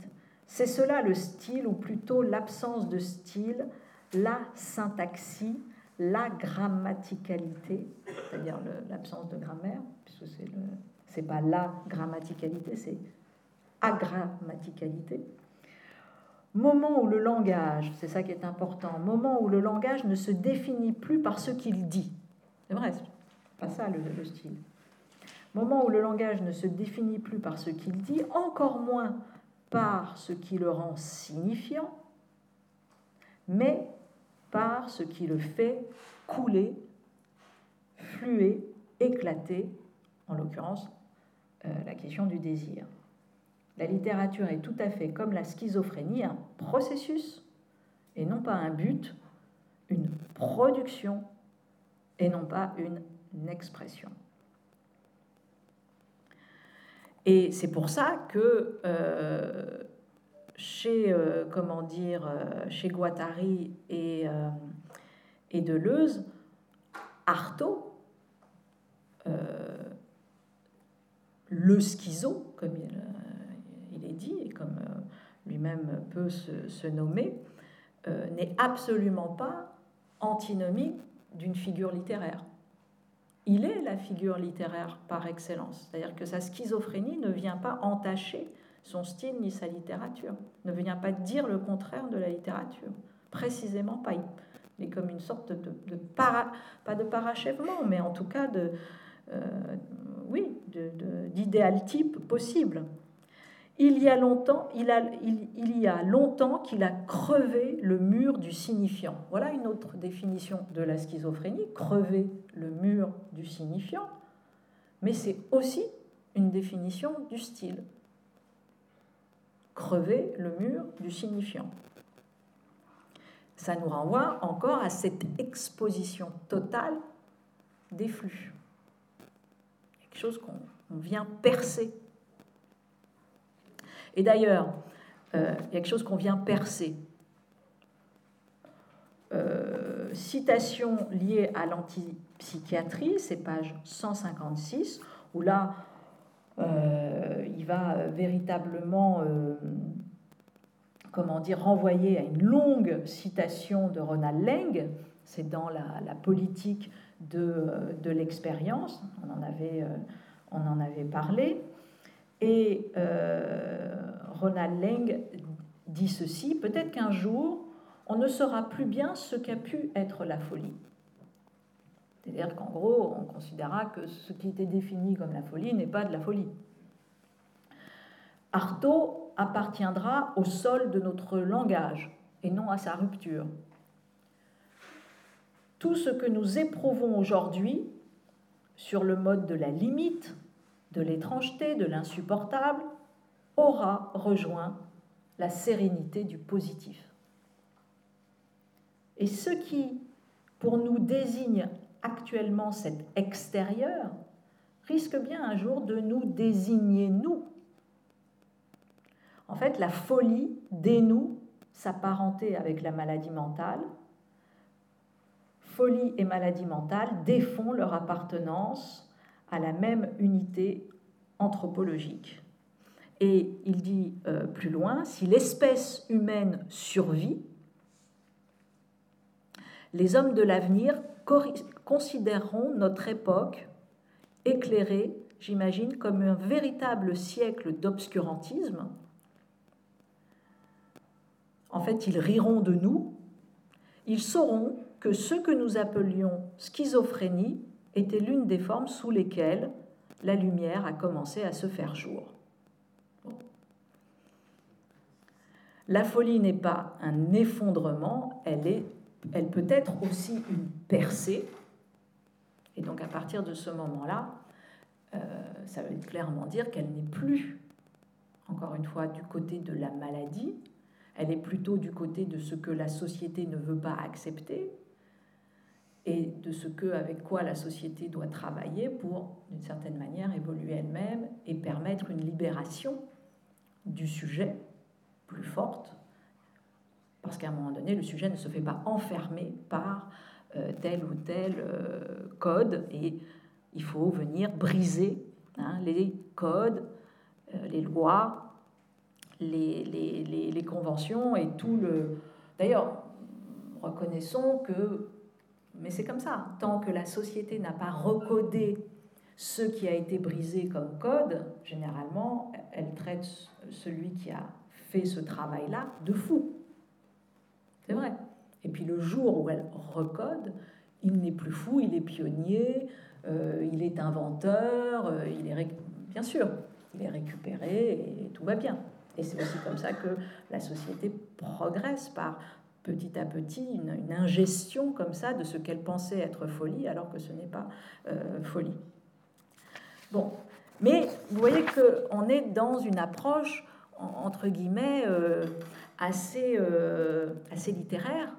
C'est cela le style, ou plutôt l'absence de style, la syntaxie, la grammaticalité, c'est-à-dire l'absence de grammaire, puisque c'est le, c'est pas la grammaticalité, c'est agrammaticalité. Moment où le langage, c'est ça qui est important, moment où le langage ne se définit plus par ce qu'il dit. C'est vrai, c'est pas ça le, le style. Moment où le langage ne se définit plus par ce qu'il dit, encore moins par ce qui le rend signifiant, mais par ce qui le fait couler, fluer, éclater, en l'occurrence euh, la question du désir. La littérature est tout à fait comme la schizophrénie, un processus et non pas un but, une production et non pas une expression. Et c'est pour ça que euh, chez, euh, comment dire, euh, chez Guattari et, et Deleuze, Artaud, le schizo, comme il, dit, et comme lui-même peut se, nommer, euh, n'est absolument pas antinomique d'une figure littéraire. Il est la figure littéraire par excellence. C'est-à-dire que sa schizophrénie ne vient pas entacher son style ni sa littérature, ne vient pas dire le contraire de la littérature. Précisément pas. Il est comme une sorte de, pas de parachèvement, mais en tout cas de, euh, oui, d'idéal type possible. Il y a longtemps, qu'il a crevé le mur du signifiant. Voilà une autre définition de la schizophrénie, crever le mur du signifiant, mais c'est aussi une définition du style. Crever le mur du signifiant. Ça nous renvoie encore à cette exposition totale des flux. Quelque chose qu'on vient percer et d'ailleurs, euh, quelque chose qu'on vient percer. Euh, citation liée à l'antipsychiatrie, c'est page 156, où là, euh, il va véritablement, comment dire, renvoyer à une longue citation de Ronald Leng, c'est dans la, politique de, de l'expérience, on, en avait, on en avait parlé. Et Ronald Leng dit ceci, peut-être qu'un jour, on ne saura plus bien ce qu'a pu être la folie. C'est-à-dire qu'en gros, on considérera que ce qui était défini comme la folie n'est pas de la folie. Artaud appartiendra au sol de notre langage et non à sa rupture. Tout ce que nous éprouvons aujourd'hui sur le mode de la limite, de l'étrangeté, de l'insupportable, aura rejoint la sérénité du positif. Et ce qui, pour nous, désigne actuellement cet extérieur, risque bien un jour de nous désigner nous. En fait, la folie dénoue sa parenté avec la maladie mentale. Folie et maladie mentale défont leur appartenance à la même unité anthropologique. Et il dit euh, plus loin, si l'espèce humaine survit, les hommes de l'avenir considéreront notre époque éclairée, j'imagine, comme un véritable siècle d'obscurantisme. En fait, ils riront de nous. Ils sauront que ce que nous appelions schizophrénie était l'une des formes sous lesquelles la lumière a commencé à se faire jour. La folie n'est pas un effondrement, elle, est, elle peut être aussi une percée. Et donc à partir de ce moment-là, euh, ça veut clairement dire qu'elle n'est plus, encore une fois, du côté de la maladie, elle est plutôt du côté de ce que la société ne veut pas accepter et de ce que, avec quoi la société doit travailler pour, d'une certaine manière, évoluer elle-même et permettre une libération du sujet plus forte, parce qu'à un moment donné, le sujet ne se fait pas enfermer par euh, tel ou tel euh, code et il faut venir briser hein, les codes, euh, les lois, les, les, les, conventions et tout le... D'ailleurs, reconnaissons que, mais c'est comme ça, tant que la société n'a pas recodé ce qui a été brisé comme code, généralement, elle traite celui qui a fait ce travail-là de fou. C'est vrai. Et puis le jour où elle recode, il n'est plus fou, il est pionnier, euh, il est inventeur, euh, il est bien sûr, il est récupéré et tout va bien. Et c'est aussi comme ça que la société progresse par petit à petit une, ingestion comme ça de ce qu'elle pensait être folie alors que ce n'est pas euh, folie. Bon, mais vous voyez qu'on est dans une approche entre guillemets assez, assez littéraire.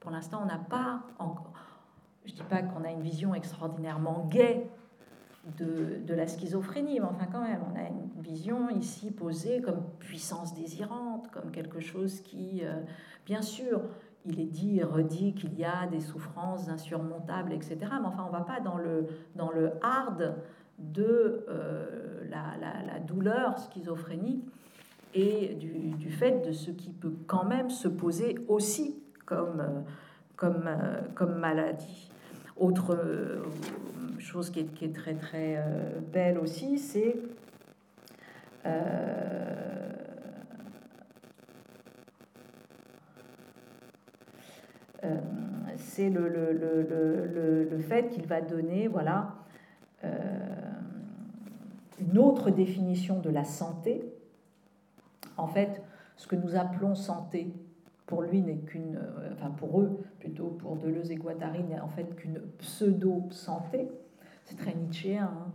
Pour l'instant, on n'a pas encore je dis pas qu'on a une vision extraordinairement gaie de, la schizophrénie, mais enfin quand même, on a une vision ici posée comme puissance désirante, comme quelque chose qui, euh, bien sûr, il est dit et redit qu'il y a des souffrances insurmontables, etc. Mais enfin, on va pas dans le, dans le hard de euh, la, douleur schizophrénique et du, fait de ce qui peut quand même se poser aussi comme, euh, comme, comme maladie. Autre euh, chose qui est, très très euh, belle aussi, c'est euh, c'est le, le, le, le, fait qu'il va donner voilà, une autre définition de la santé. En fait, ce que nous appelons santé, pour lui n'est qu'une, euh, enfin pour eux plutôt, pour Deleuze et Guattari, n'est en fait qu'une pseudo-santé. C'est très nietzschéen. Hein.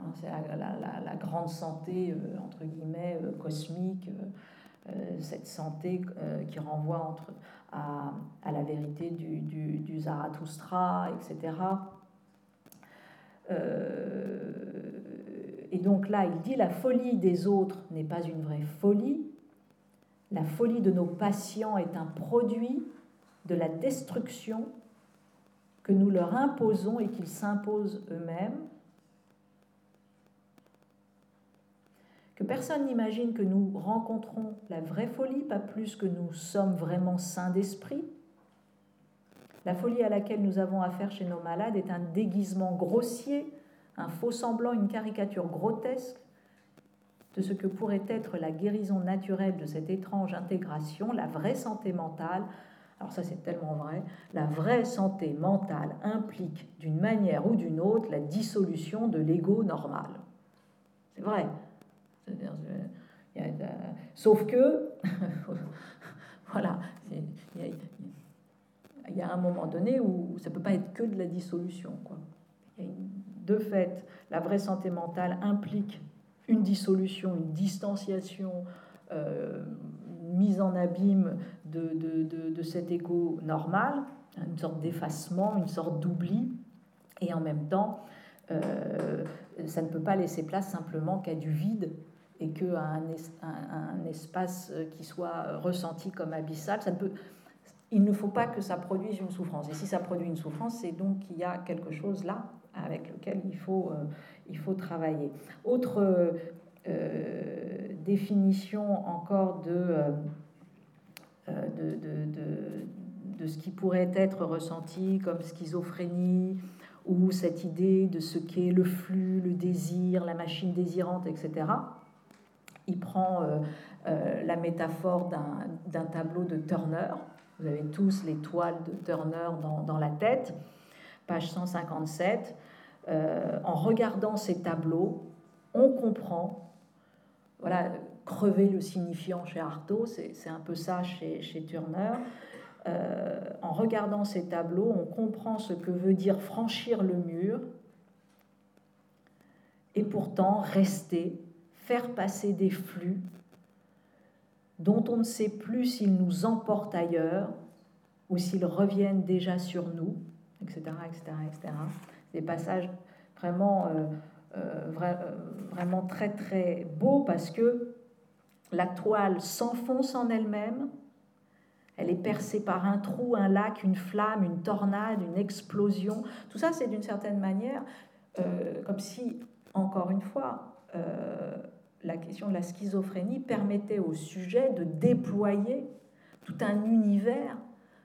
Hein, c'est la, grande santé, euh, entre guillemets, euh, cosmique, cette santé qui renvoie entre, à, la vérité du, du, du Zarathustra, etc. et donc là, il dit la folie des autres n'est pas une vraie folie, la folie de nos patients est un produit de la destruction que nous leur imposons et qu'ils s'imposent eux-mêmes. Que personne n'imagine que nous rencontrons la vraie folie, pas plus que nous sommes vraiment sains d'esprit. La folie à laquelle nous avons affaire chez nos malades est un déguisement grossier, un faux semblant, une caricature grotesque de ce que pourrait être la guérison naturelle de cette étrange intégration, la vraie santé mentale. Alors ça c'est tellement vrai, la vraie santé mentale implique d'une manière ou d'une autre la dissolution de l'ego normal. C'est vrai. sauf que, voilà, il y, a un moment donné où ça peut pas être que de la dissolution. De fait, la vraie santé mentale implique une dissolution, une distanciation, euh, mise en abîme de, de, de, cet égo normal, une sorte d'effacement, une sorte d'oubli, et en même temps, euh, ça ne peut pas laisser place simplement qu'à du vide et qu'à un, un, espace qui soit ressenti comme abyssal. Ça ne peut, il ne faut pas que ça produise une souffrance. Et si ça produit une souffrance, c'est donc qu'il y a quelque chose là avec lequel il faut, euh, il faut travailler. Autre euh, définition encore euh, de, de, de, de, ce qui pourrait être ressenti comme schizophrénie ou cette idée de ce qu'est le flux, le désir, la machine désirante, etc. Il prend la métaphore d'un tableau de Turner. Vous avez tous les toiles de Turner dans, dans la tête page 157. Euh, en regardant ces tableaux, on comprend voilà, crever le signifiant chez Artaud, c'est un peu ça chez, Turner. Euh, en regardant ces tableaux, on comprend ce que veut dire franchir le mur et pourtant rester, faire passer des flux dont on ne sait plus s'ils nous emportent ailleurs ou s'ils reviennent déjà sur nous, etc. etc., etc. Des passages vraiment, euh, euh, euh, vraiment très très beaux parce que la toile s'enfonce en elle-même, elle est percée par un trou, un lac, une flamme, une tornade, une explosion. Tout ça, c'est d'une certaine manière comme si, encore une fois, la question de la schizophrénie permettait au sujet de déployer tout un univers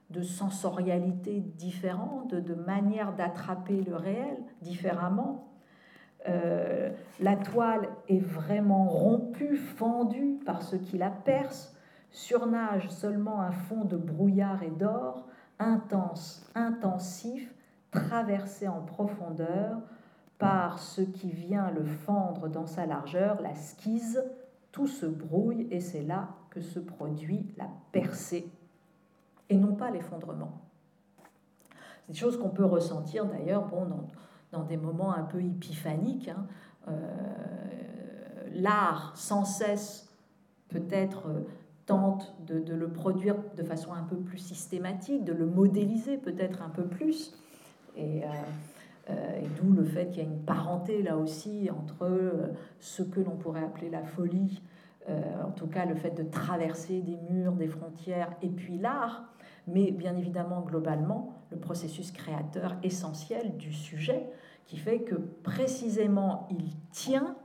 de sensorialité différente, de, manière d'attraper le réel différemment. Euh, la toile est vraiment rompue, fendue par ce qui la perce, surnage seulement un fond de brouillard et d'or, intense, intensif, traversé en profondeur par ce qui vient le fendre dans sa largeur, la skise, tout se brouille et c'est là que se produit la percée et non pas l'effondrement. C'est des choses qu'on peut ressentir d'ailleurs bon, dans, des moments un peu épiphaniques. Hein. Euh, l'art, sans cesse, peut-être euh, tente de, le produire de façon un peu plus systématique, de le modéliser peut-être un peu plus. Et, euh, et d'où le fait qu'il y a une parenté là aussi entre ce que l'on pourrait appeler la folie, en tout cas le fait de traverser des murs, des frontières, et puis l'art mais bien évidemment globalement le processus créateur essentiel du sujet qui fait que précisément il tient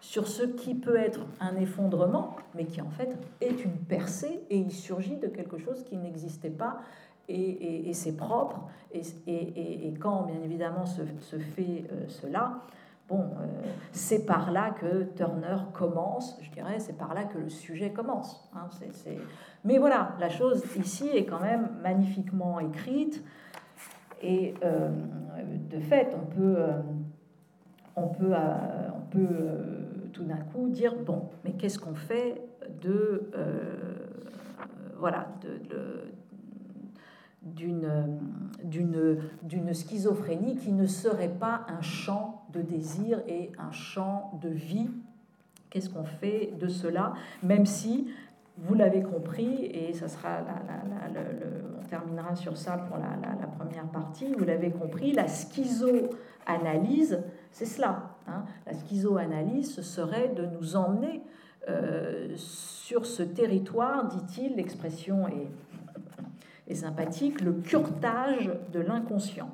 sur ce qui peut être un effondrement, mais qui en fait est une percée et il surgit de quelque chose qui n'existait pas et, c'est propre. Et, quand bien évidemment se, se fait euh, cela, bon, euh, c'est par là que Turner commence, je dirais, c'est par là que le sujet commence. Hein, mais voilà, la chose ici est quand même magnifiquement écrite. Et euh, de fait, on peut, euh, on peut, on peut tout d'un coup dire bon, mais qu'est-ce qu'on fait de voilà d'une d'une schizophrénie qui ne serait pas un champ de désir et un champ de vie. Qu'est-ce qu'on fait de cela, même si vous l'avez compris, et ça sera on terminera sur ça pour la, première partie, vous l'avez compris, la schizoanalyse, c'est cela. Hein. La schizoanalyse, ce serait de nous emmener euh, sur ce territoire, dit-il, l'expression est, sympathique, le curtage de l'inconscient.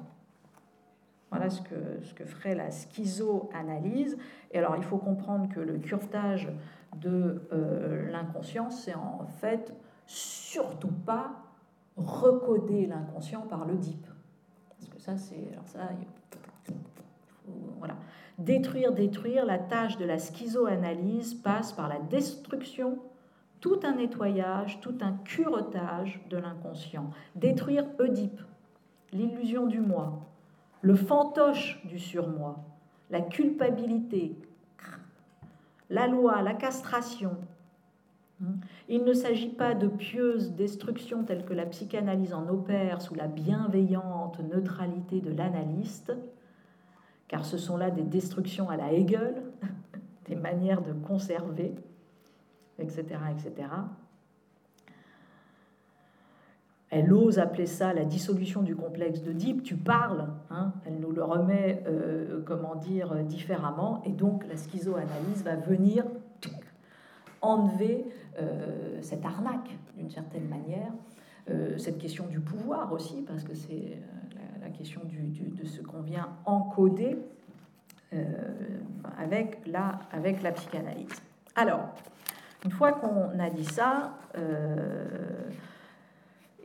Voilà ce que, ce que ferait la schizoanalyse. Et alors, il faut comprendre que le curtage de euh, l'inconscient, c'est en fait surtout pas recoder l'inconscient par le DIP. Parce que ça, c'est. Alors ça, voilà. Détruire, détruire, la tâche de la schizoanalyse passe par la destruction, tout un nettoyage, tout un curetage de l'inconscient. Détruire Oedipe, l'illusion du moi, le fantoche du surmoi, la culpabilité, la loi, la castration. Il ne s'agit pas de pieuses destructions telles que la psychanalyse en opère sous la bienveillante neutralité de l'analyste, car ce sont là des destructions à la Hegel, des manières de conserver, etc. etc. Elle ose appeler ça la dissolution du complexe de Deep. Tu parles, hein, elle nous le remet, euh, comment dire, différemment. Et donc la schizoanalyse va venir enlever euh, cette arnaque d'une certaine manière, euh, cette question du pouvoir aussi, parce que c'est la, question de ce qu'on vient encoder avec, la, avec la psychanalyse. Alors, une fois qu'on a dit ça,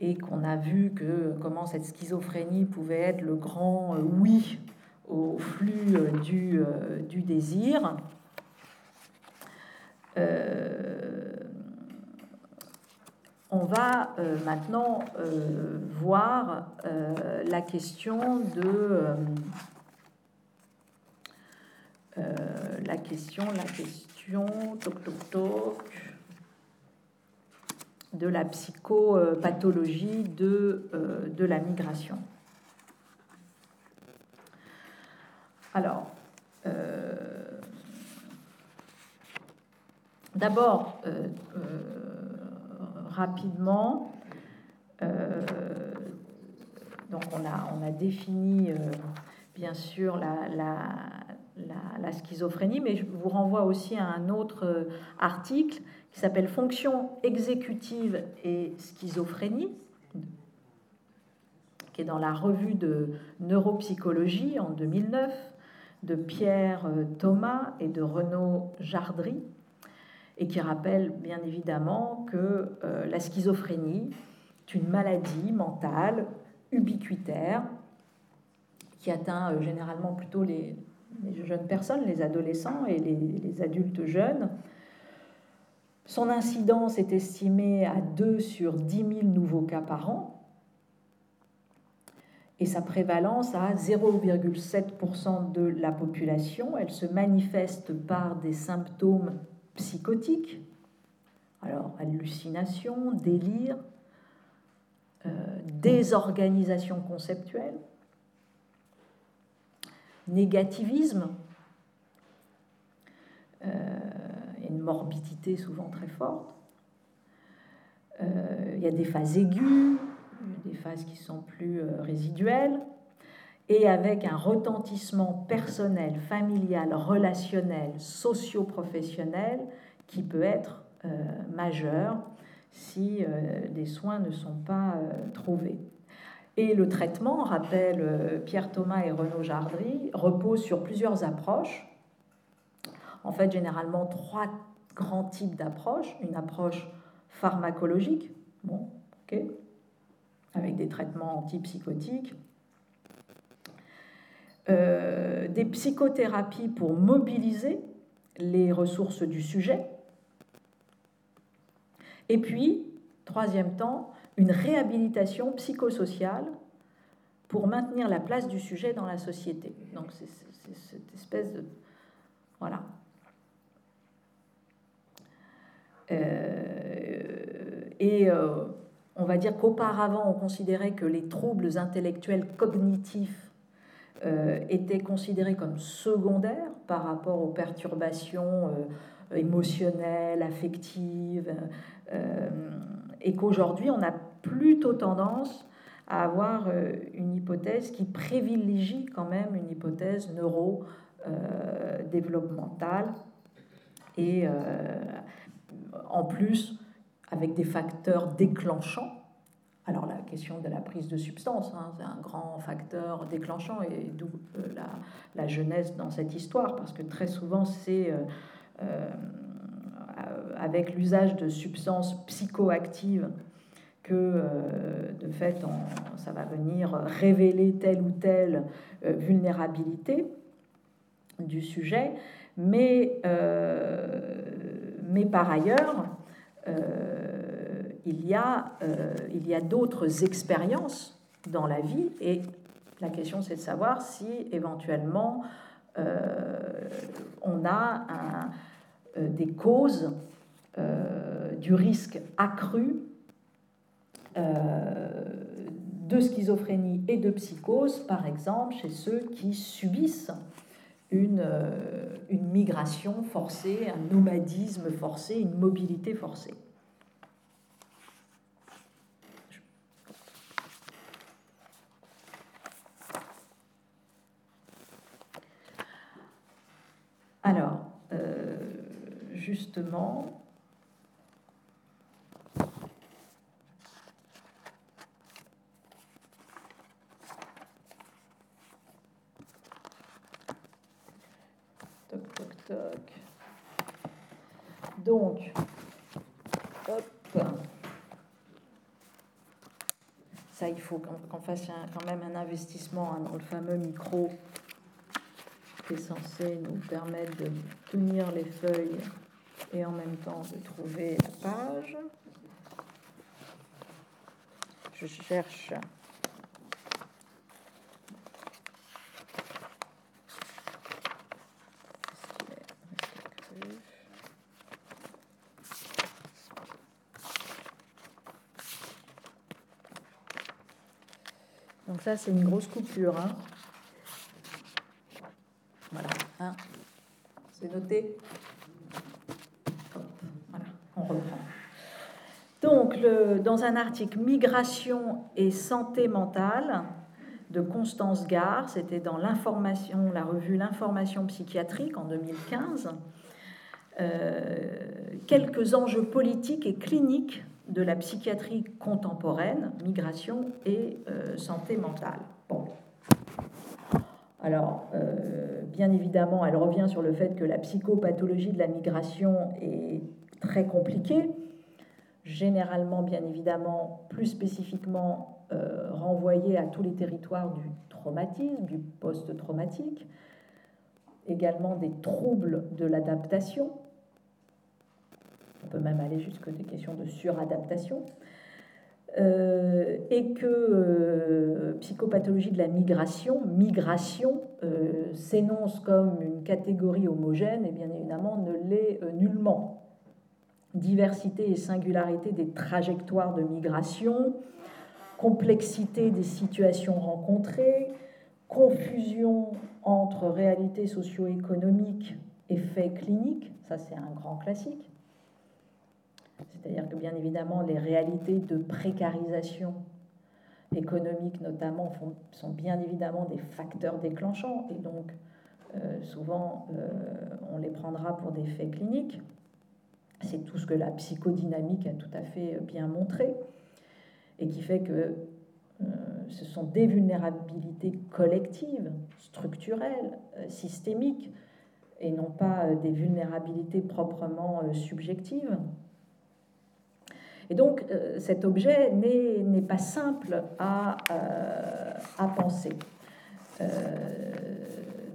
et qu'on a vu que comment cette schizophrénie pouvait être le grand euh, oui au flux euh, du, euh, du désir. on va maintenant voir la question de la question, la question de la psychopathologie de, euh, de la migration. Alors, euh, d'abord, euh, rapidement, donc on a, on a défini bien sûr la, schizophrénie, mais je vous renvoie aussi à un autre euh, article qui s'appelle Fonction exécutive et schizophrénie, qui est dans la revue de neuropsychologie en 2009 de Pierre euh, Thomas et de Renaud Jardry, et qui rappelle bien évidemment que euh, la schizophrénie est une maladie mentale ubiquitaire qui atteint généralement plutôt les, les jeunes personnes, les adolescents et les, adultes jeunes. Son incidence est estimée à 2 sur 10 000 nouveaux cas par an et sa prévalence à 0,7% de la population. Elle se manifeste par des symptômes psychotiques, alors hallucination, délire, euh, désorganisation conceptuelle, négativisme, euh, une morbidité souvent très forte. Euh, il y a des phases aiguës, des phases qui sont plus euh, résiduelles, et avec un retentissement personnel, familial, relationnel, socio-professionnel qui peut être majeur si des soins ne sont pas trouvés. Et le traitement, rappelle euh, Pierre Thomas et Renaud Jardry, repose sur plusieurs approches. En fait, généralement trois grands types d'approches. Une approche pharmacologique, avec des traitements antipsychotiques. Euh, des psychothérapies pour mobiliser les ressources du sujet. Et puis, troisième temps, une réhabilitation psychosociale pour maintenir la place du sujet dans la société. Donc c'est cette espèce de... Voilà. Euh, et euh, on va dire qu'auparavant, on considérait que les troubles intellectuels cognitifs euh, étaient considérés comme secondaires par rapport aux perturbations émotionnelles, affectives, et qu'aujourd'hui, on a plutôt tendance à avoir euh, une hypothèse qui privilégie quand même une hypothèse neuro-développementale euh, et euh, en plus avec des facteurs déclenchants. Alors la question de la prise de substance, hein, c'est un grand facteur déclenchant et d'où la, la, jeunesse dans cette histoire, parce que très souvent c'est avec l'usage de substances psychoactives que euh, de fait ça va venir révéler telle ou telle euh, vulnérabilité du sujet, mais, euh, mais par ailleurs, il y a, il y a d'autres expériences dans la vie. Et la question c'est de savoir si éventuellement on a des causes du risque accru de schizophrénie et de psychose, par exemple, chez ceux qui subissent une, euh, migration forcée, un nomadisme forcé, une mobilité forcée. Alors, euh, justement, Donc, hop. Ça, il faut qu'on fasse quand même un investissement hein, dans le fameux micro qui est censé nous permettre de tenir les feuilles et en même temps de trouver la page. Je cherche Donc ça, c'est une grosse coupure. Hein. Voilà. Hein. C'est noté. Voilà, on reprend. Donc, dans un article Migration et santé mentale de Constance Gare, c'était dans la revue L'information psychiatrique en 2015, euh, quelques enjeux politiques et cliniques de la psychiatrie contemporaine, migration et euh, santé mentale. Bon. Alors, euh, bien évidemment, elle revient sur le fait que la psychopathologie de la migration est très compliquée, généralement, bien évidemment, plus spécifiquement euh, renvoyée à tous les territoires du traumatisme, du post-traumatique, également des troubles de l'adaptation, on peut même aller jusque des questions de suradaptation, euh, et que euh, psychopathologie de la migration, migration, euh, s'énonce comme une catégorie homogène, et bien évidemment ne l'est nullement. Diversité et singularité des trajectoires de migration, complexité des situations rencontrées, confusion entre réalité socio-économique et faits cliniques, ça c'est un grand classique, c'est-à-dire que bien évidemment, les réalités de précarisation économique notamment sont bien évidemment des facteurs déclenchants et donc euh, souvent euh, on les prendra pour des faits cliniques. C'est tout ce que la psychodynamique a tout à fait bien montré et qui fait que euh, ce sont des vulnérabilités collectives, structurelles, systémiques et non pas des vulnérabilités proprement subjectives. Et donc euh, cet objet n'est pas simple à, euh, penser. Euh,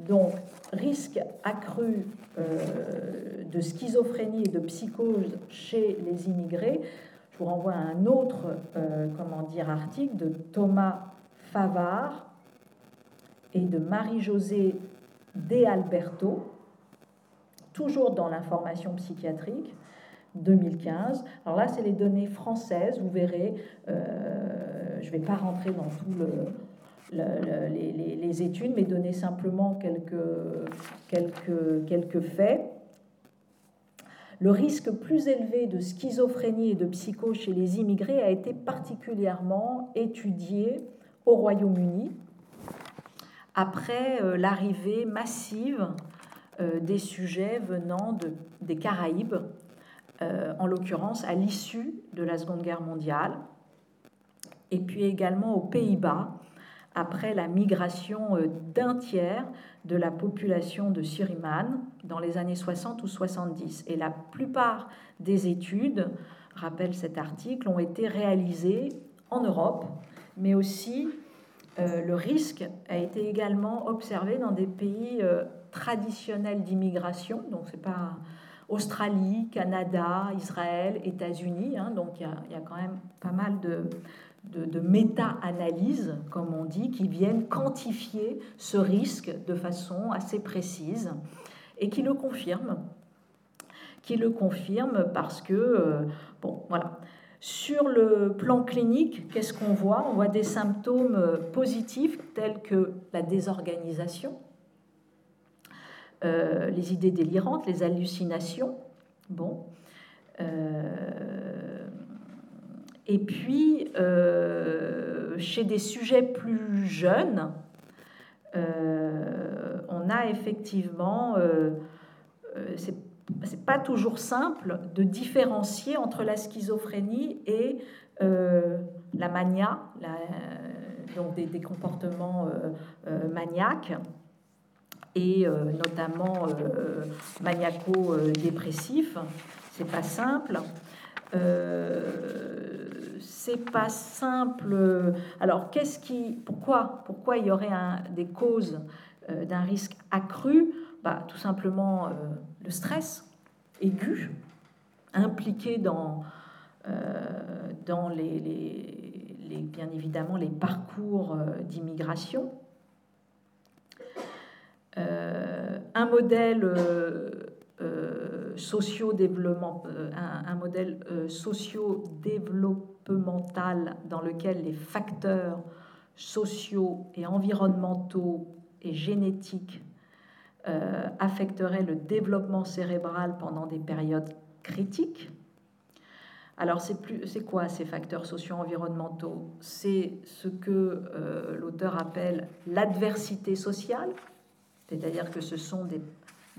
donc risque accru de schizophrénie et de psychose chez les immigrés. Je vous renvoie à un autre article de Thomas Favard et de Marie-Josée De Alberto, toujours dans l'information psychiatrique, 2015. Alors là, c'est les données françaises, vous verrez. Euh, je ne vais pas rentrer dans tout les, études, mais donner simplement quelques, faits. Le risque plus élevé de schizophrénie et de psychose chez les immigrés a été particulièrement étudié au Royaume-Uni après euh, l'arrivée massive euh, des sujets venant de, des Caraïbes euh, en l'occurrence à l'issue de la Seconde Guerre mondiale, et puis également aux Pays-Bas, après la migration euh, d'un tiers de la population de Suriname dans les années 60 ou 70. Et la plupart des études, rappelle cet article, ont été réalisées en Europe, mais aussi euh, le risque a été également observé dans des pays traditionnels d'immigration, donc c'est pas Australie, Canada, Israël, États-Unis. Hein, donc il y, a, quand même pas mal de, méta-analyses, comme on dit, qui viennent quantifier ce risque de façon assez précise et qui le confirment. Qui le confirment parce que, euh. Sur le plan clinique, qu'est-ce qu'on voit? On voit des symptômes positifs tels que la désorganisation, euh, les idées délirantes, les hallucinations. Bon. Euh, et puis, euh, chez des sujets plus jeunes, on a effectivement, c'est pas toujours simple de différencier entre la schizophrénie et la mania, donc des comportements maniaques et euh, notamment euh, maniaco-dépressif. C'est pas simple. Euh, c'est pas simple. Alors, qu'est-ce qui, pourquoi, pourquoi il y aurait un, des causes d'un risque accru? Bah, Tout simplement le stress aigu, impliqué dans, dans les, les, bien évidemment les parcours d'immigration. Euh, un modèle euh, euh, socio-développement, un, modèle socio-développemental dans lequel les facteurs sociaux et environnementaux et génétiques affecteraient le développement cérébral pendant des périodes critiques. Alors, c'est quoi ces facteurs socio-environnementaux? C'est ce que l'auteur appelle l'adversité sociale, c'est-à-dire que ce sont des,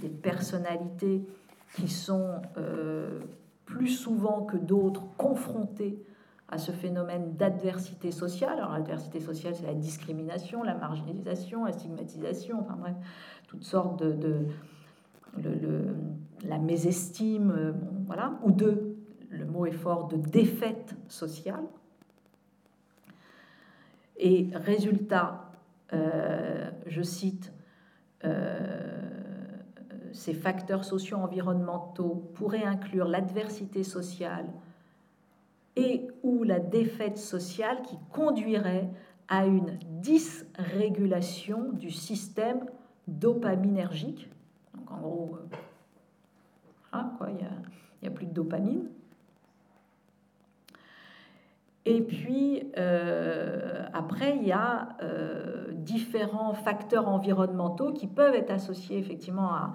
personnalités qui sont euh, plus souvent que d'autres confrontées à ce phénomène d'adversité sociale. Alors l'adversité sociale, c'est la discrimination, la marginalisation, la stigmatisation, enfin bref, toutes sortes de... la mésestime, euh, voilà, ou de, le mot est fort, de défaite sociale. Et résultat, euh, je cite, ces facteurs socio-environnementaux pourraient inclure l'adversité sociale, et ou la défaite sociale qui conduirait à une dysrégulation du système dopaminergique. Donc en gros, euh, quoi, il n'y a, plus de dopamine. Et puis, euh, après, il y a euh, différents facteurs environnementaux qui peuvent être associés effectivement à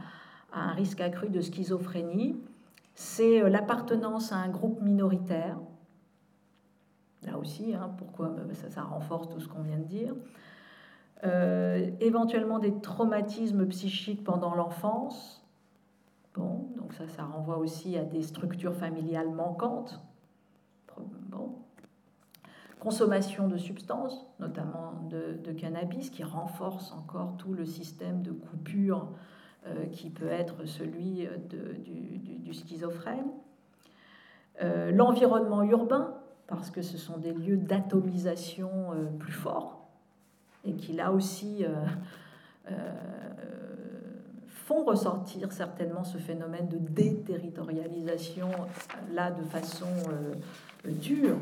un risque accru de schizophrénie. C'est l'appartenance à un groupe minoritaire, Là aussi, hein, pourquoi ça, renforce tout ce qu'on vient de dire. Euh, éventuellement des traumatismes psychiques pendant l'enfance. Bon, donc ça, ça renvoie aussi à des structures familiales manquantes. Bon. Consommation de substances, notamment de, cannabis, qui renforce encore tout le système de coupure euh, qui peut être celui du, schizophrène. Euh, l'environnement urbain, parce que ce sont des lieux d'atomisation euh, plus forts et qui là aussi font ressortir certainement ce phénomène de déterritorialisation là de façon dure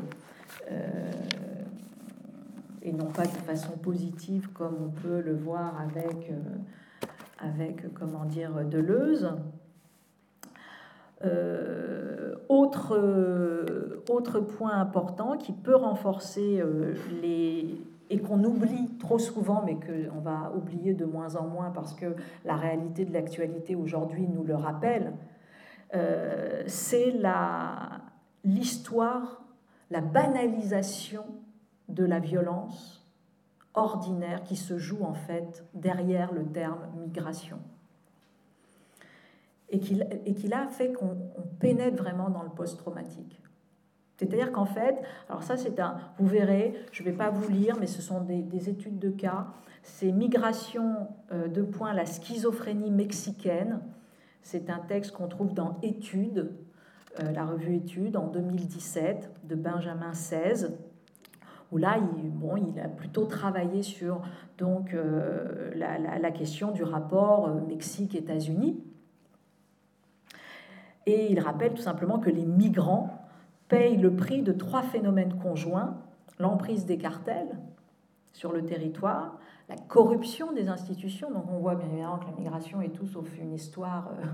et non pas de façon positive comme on peut le voir avec, avec comment dire, Deleuze. Euh, autre, euh, autre point important qui peut renforcer euh, les et qu'on oublie trop souvent, mais qu'on va oublier de moins en moins parce que la réalité de l'actualité aujourd'hui nous le rappelle, c'est l'histoire, la banalisation de la violence ordinaire qui se joue en fait derrière le terme migration et qui a fait qu'on pénètre vraiment dans le post-traumatique. C'est-à-dire qu'en fait, alors ça c'est un, vous verrez, je ne vais pas vous lire, mais ce sont des, études de cas, c'est Migration euh, de point la schizophrénie mexicaine. C'est un texte qu'on trouve dans Études, la revue Études en 2017 de Benjamin XVI, où là, il, bon, il a plutôt travaillé sur donc, euh, la, la, question du rapport Mexique-États-Unis. Et il rappelle tout simplement que les migrants payent le prix de trois phénomènes conjoints, l'emprise des cartels sur le territoire, la corruption des institutions. Donc on voit bien évidemment que la migration est tout sauf une histoire euh,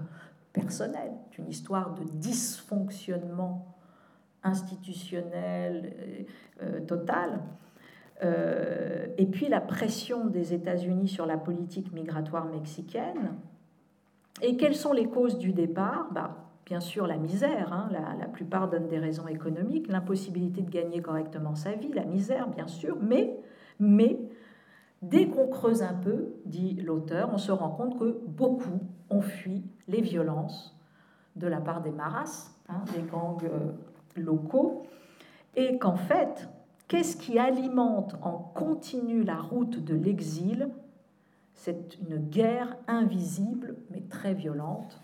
personnelle, une histoire de dysfonctionnement institutionnel euh, total. Euh, et puis la pression des États-Unis sur la politique migratoire mexicaine. Et quelles sont les causes du départ? Bah, bien sûr la misère, hein, la, plupart donnent des raisons économiques, l'impossibilité de gagner correctement sa vie, la misère bien sûr, mais, mais dès qu'on creuse un peu, dit l'auteur, on se rend compte que beaucoup ont fui les violences de la part des maras, hein, des gangs euh, locaux, et qu'en fait, qu'est-ce qui alimente en continu la route de l'exil? C'est une guerre invisible mais très violente.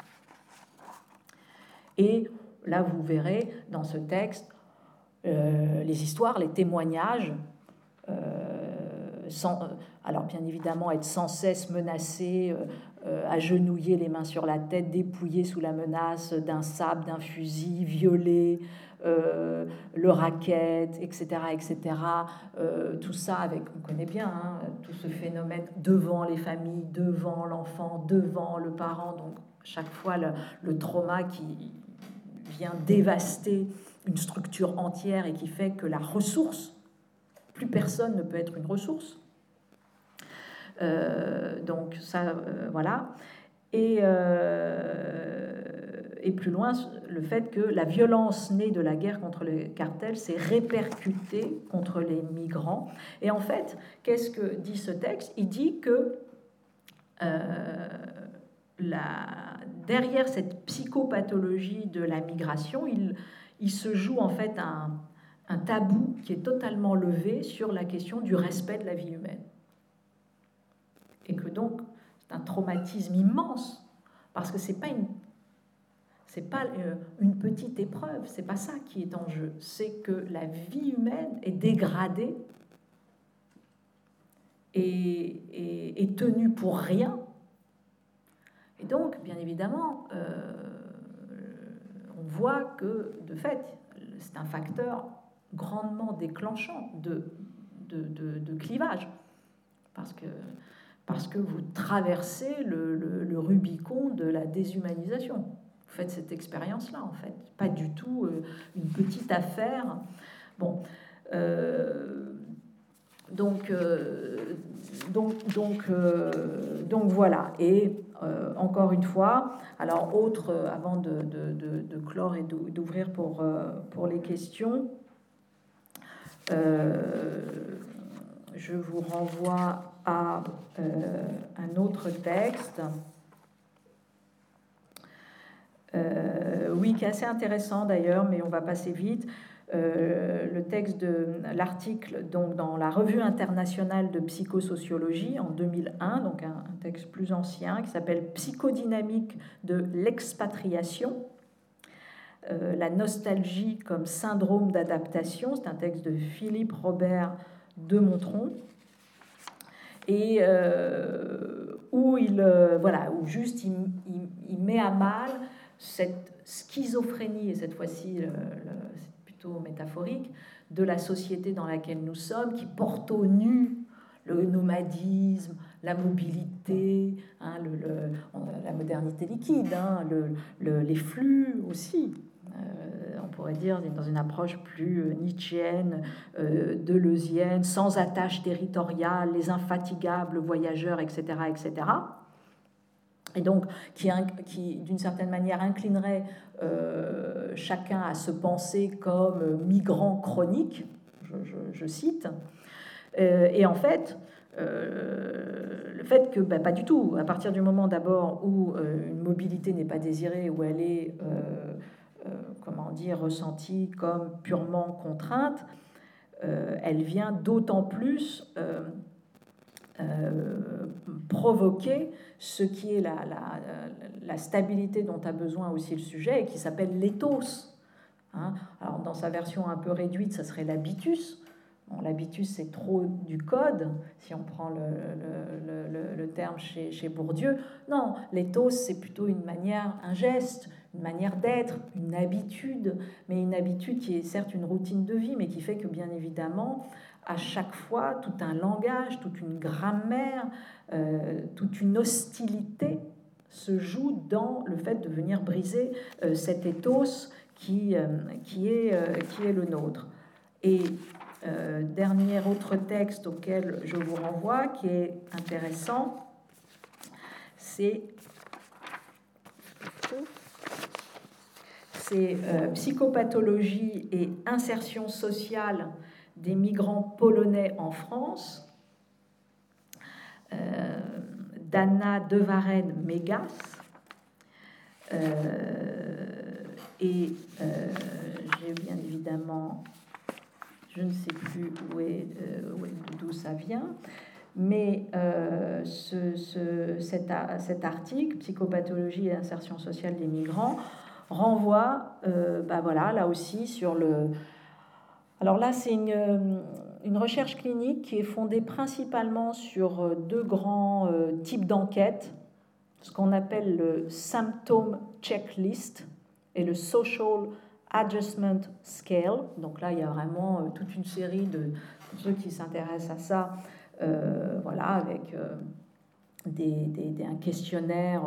Et là, vous verrez dans ce texte euh, les histoires, les témoignages, euh, sans, alors bien évidemment être sans cesse menacé, agenouillé, les mains sur la tête, dépouillé sous la menace d'un sable, d'un fusil, violé, le racket, etc., etc. tout ça avec, on connaît bien, hein, tout ce phénomène devant les familles, devant l'enfant, devant le parent, donc chaque fois le, le trauma qui, vient dévaster une structure entière et qui fait que la ressource, plus personne ne peut être une ressource. Donc ça, voilà. Et, et, plus loin, le fait que la violence née de la guerre contre les cartels s'est répercutée contre les migrants. Et en fait, qu'est-ce que dit ce texte? Il dit que derrière cette psychopathologie de la migration, il, se joue en fait un, tabou qui est totalement levé sur la question du respect de la vie humaine. Et que donc, c'est un traumatisme immense, parce que c'est pas une c'est pas euh, une petite épreuve, c'est pas ça qui est en jeu, c'est que la vie humaine est dégradée et, est tenue pour rien. Et donc, bien évidemment, euh, on voit que, de fait, c'est un facteur grandement déclenchant de, de, clivage, parce que, parce que vous traversez le, Rubicon de la déshumanisation. Vous faites cette expérience-là, en fait. Pas du tout euh, une petite affaire. Bon. Euh, donc, donc, donc, donc voilà. Et euh, encore une fois. Alors, autre, euh, avant de, clore et d'ouvrir pour, euh, pour les questions, je vous renvoie à un autre texte. oui, qui est assez intéressant d'ailleurs, mais on va passer vite. Euh, le texte de l'article donc dans la revue internationale de psychosociologie en 2001, donc un, texte plus ancien qui s'appelle Psychodynamique de l'expatriation. Euh, la nostalgie comme syndrome d'adaptation, c'est un texte de Philippe Robert de Montron, et euh, où il voilà où juste il, il, met à mal cette schizophrénie et cette fois-ci métaphorique, de la société dans laquelle nous sommes, qui porte au nu le nomadisme, la mobilité, hein, la modernité liquide, hein, les flux aussi. Euh, pourrait dire dans une approche plus euh, nietzschéenne, euh, deleuzienne, sans attache territoriale, les infatigables voyageurs, etc., etc et donc qui, qui d'une certaine manière inclinerait euh, chacun à se penser comme migrant chronique, je, cite. Euh, et en fait, euh, le fait que, bah, pas du tout, à partir du moment d'abord où une mobilité n'est pas désirée, où elle est, comment dire, ressentie comme purement contrainte, elle vient d'autant plus euh, provoquer ce qui est la, la, stabilité dont a besoin aussi le sujet et qui s'appelle l'éthos. Hein. Alors dans sa version un peu réduite, ça serait l'habitus. L'habitus, c'est trop du code, si on prend le, le, le, terme chez, chez, Bourdieu. Non, l'éthos, c'est plutôt une manière, un geste, une manière d'être, une habitude, mais une habitude qui est certes une routine de vie, mais qui fait que bien évidemment, à chaque fois tout un langage, toute une grammaire, euh, toute une hostilité se joue dans le fait de venir briser euh, cet ethos qui, euh, qui, est, qui est le nôtre. Et dernier autre texte auquel je vous renvoie, qui est intéressant, c'est c'est psychopathologie et insertion sociale des migrants polonais en France, euh, d'Anna Devarenne-Mégas. Euh, et euh, j'ai bien évidemment, je ne sais plus où est, d'où ça vient, mais ce, cet, article, Psychopathologie et insertion sociale des migrants, renvoie, bah voilà, là aussi sur le, alors là, c'est euh, une, recherche clinique qui est fondée principalement sur euh, deux grands euh, types d'enquêtes, ce qu'on appelle le symptom checklist et le social adjustment scale. Donc là, il y a vraiment toute une série de ceux qui s'intéressent à ça, voilà, avec des, un questionnaire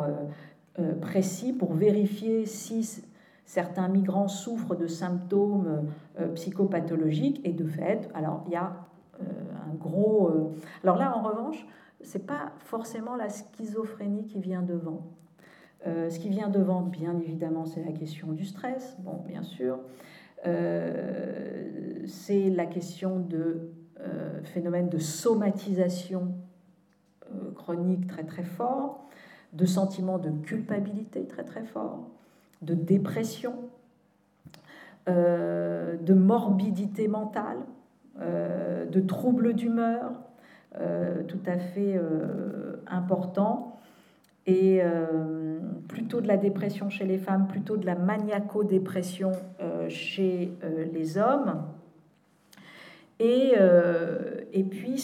précis pour vérifier si certains migrants souffrent de symptômes euh, psychopathologiques et de fait, alors il y a un gros. Alors là, en revanche, c'est pas forcément la schizophrénie qui vient devant. ce qui vient devant, bien évidemment, c'est la question du stress, bon, bien sûr. c'est la question de phénomène de somatisation chronique très très fort, de sentiments de culpabilité très très fort, de dépression, euh, de morbidité mentale, euh, de troubles d'humeur, euh, tout à fait important, et plutôt de la dépression chez les femmes, plutôt de la maniaco-dépression chez les hommes. Et, et puis,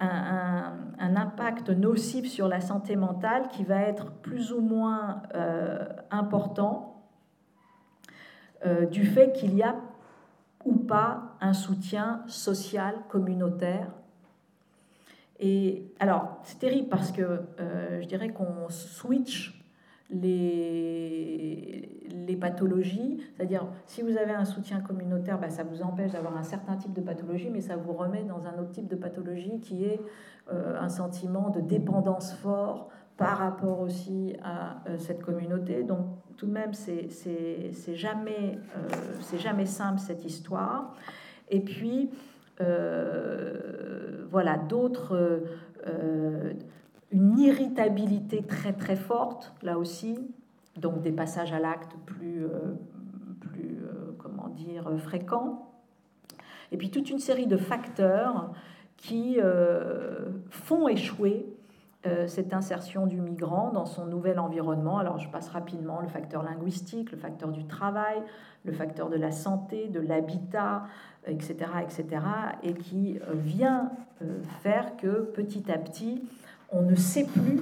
un, impact nocif sur la santé mentale qui va être plus ou moins euh, important euh, du fait qu'il y a ou pas un soutien social communautaire. Et alors, c'est terrible parce que euh, je dirais qu'on switch les, les pathologies, c'est-à-dire si vous avez un soutien communautaire, ben, ça vous empêche d'avoir un certain type de pathologie, mais ça vous remet dans un autre type de pathologie qui est euh, un sentiment de dépendance fort par rapport aussi à euh, cette communauté. Donc tout de même, c'est jamais, euh, jamais simple cette histoire. Et puis, voilà, d'autres une irritabilité très très forte, là aussi, donc des passages à l'acte plus, euh, plus euh, comment dire, fréquents. Et puis toute une série de facteurs qui euh, font échouer cette insertion du migrant dans son nouvel environnement. Alors je passe rapidement le facteur linguistique, le facteur du travail, le facteur de la santé, de l'habitat, etc., etc., et qui vient faire que petit à petit, on ne sait plus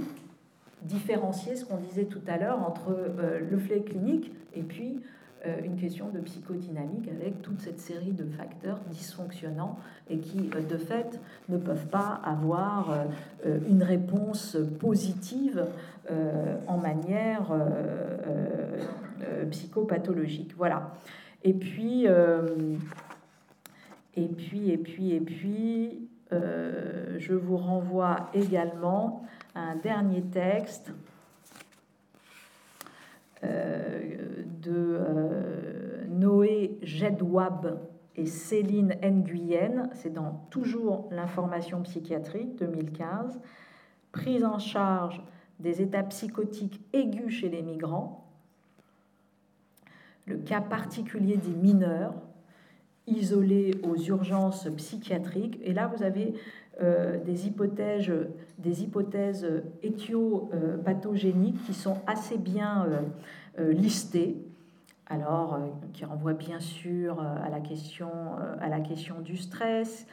différencier ce qu'on disait tout à l'heure entre euh, le flé clinique et puis euh, une question de psychodynamique avec toute cette série de facteurs dysfonctionnants et qui, euh, de fait, ne peuvent pas avoir une réponse positive en manière psychopathologique. Voilà. Et puis, et puis, et puis, et puis, euh, je vous renvoie également à un dernier texte euh, de euh, Noé Jedwab et Céline Nguyen. C'est dans Toujours l'information psychiatrique 2015. Prise en charge des états psychotiques aigus chez les migrants. Le cas particulier des mineurs isolés aux urgences psychiatriques. Et là, vous avez euh, des hypothèses, des hypothèses éthiopathogéniques qui sont assez bien euh, euh, listées. Alors, qui renvoient bien sûr à la question, à la question du stress.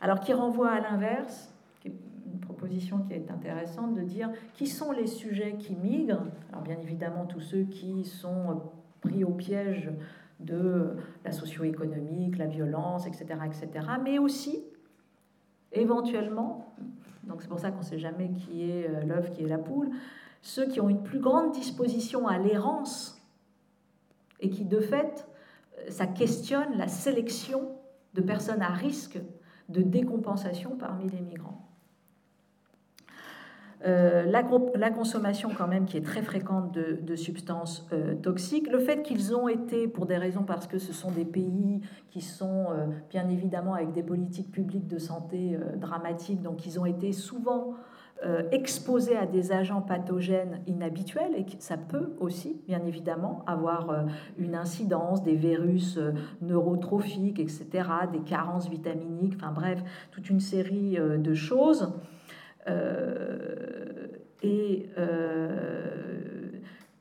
alors, qui renvoie à l'inverse, une proposition qui est intéressante de dire qui sont les sujets qui migrent. Alors, bien évidemment, tous ceux qui sont pris au piège de la socio-économique, la violence, etc., etc., mais aussi, éventuellement, donc c'est pour ça qu'on ne sait jamais qui est euh, l'œuf, qui est la poule, ceux qui ont une plus grande disposition à l'errance et qui, de fait, euh, ça questionne la sélection de personnes à risque de décompensation parmi les migrants. Euh, la, consommation quand même qui est très fréquente de, substances euh, toxiques, le fait qu'ils ont été, pour des raisons parce que ce sont des pays qui sont euh, bien évidemment avec des politiques publiques de santé dramatiques, donc ils ont été souvent exposés à des agents pathogènes inhabituels et ça peut aussi, bien évidemment, avoir une incidence des virus neurotrophiques, etc., des carences vitaminiques, enfin bref, toute une série de choses. Euh, et euh,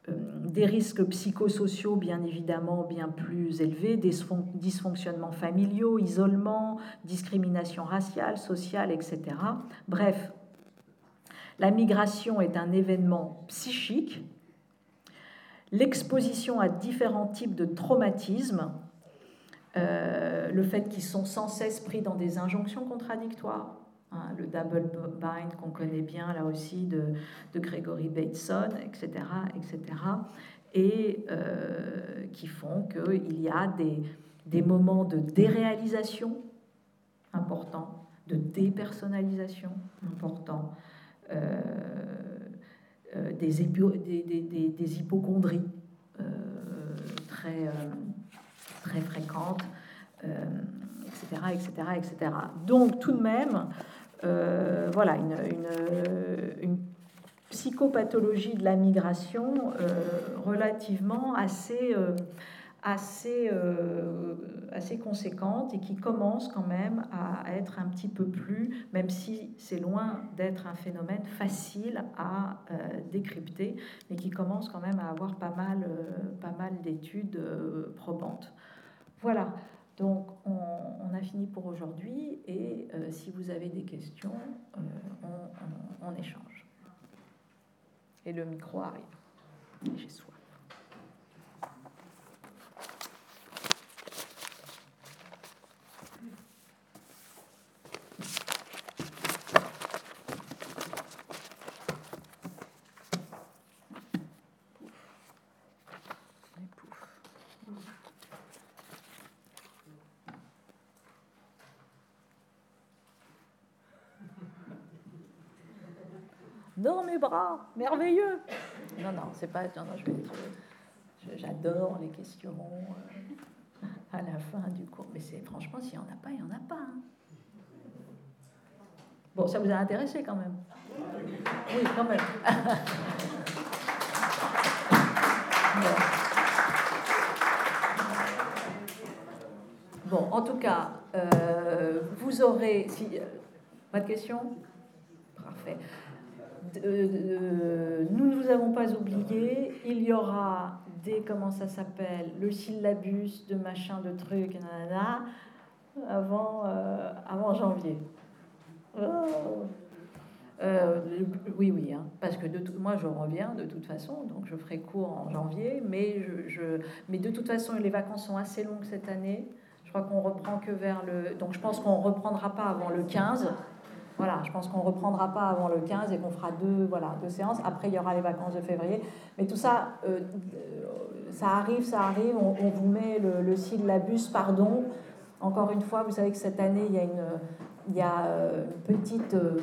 euh, des risques psychosociaux bien évidemment bien plus élevés, des dysfonctionnements familiaux, isolement, discrimination raciale, sociale, etc. Bref, la migration est un événement psychique. L'exposition à différents types de traumatismes, le fait qu'ils sont sans cesse pris dans des injonctions contradictoires, Hein, le double bind qu'on connaît bien là aussi de, de Gregory Bateson, etc., etc., et euh, qui font qu'il y a des, des moments de déréalisation important, de dépersonnalisation, important, des, des, hypochondries très, très fréquentes, etc., etc., etc. Donc tout de même, voilà, une, une psychopathologie de la migration euh, relativement assez, euh, assez, euh, assez conséquente et qui commence quand même à être un petit peu plus, même si c'est loin d'être un phénomène facile à décrypter, mais qui commence quand même à avoir pas mal, pas mal d'études probantes. Voilà. Donc, on, a fini pour aujourd'hui et si vous avez des questions, on échange et le micro arrive. J'ai soif. Bras, merveilleux. Non, non, c'est pas. Non, non, je j'adore les questions euh, à la fin du cours. Mais c'est franchement, s'il n'y en a pas, il n'y en a pas. Hein. Bon, ça vous a intéressé quand même Oui, quand même. bon. en tout cas, euh, vous aurez. Si, euh, pas de questions? Parfait. Euh, nous ne vous avons pas oublié. Il y aura des, comment ça s'appelle, le syllabus de machin, de truc, nanana, avant, euh, avant janvier. Oh. Euh, oui, oui, hein, parce que de moi je reviens de toute façon, donc je ferai cours en janvier, mais, je, mais de toute façon les vacances sont assez longues cette année. Je crois qu'on reprend que vers le. Donc je pense qu'on reprendra pas avant le 15. Voilà, je pense qu'on ne reprendra pas avant le 15 et qu'on fera deux, voilà, deux séances. Après, il y aura les vacances de février. Mais tout ça, euh, ça arrive, ça arrive. On, vous met le, le syllabus, pardon. Encore une fois, vous savez que cette année, il y a une, il y a euh, une petite euh,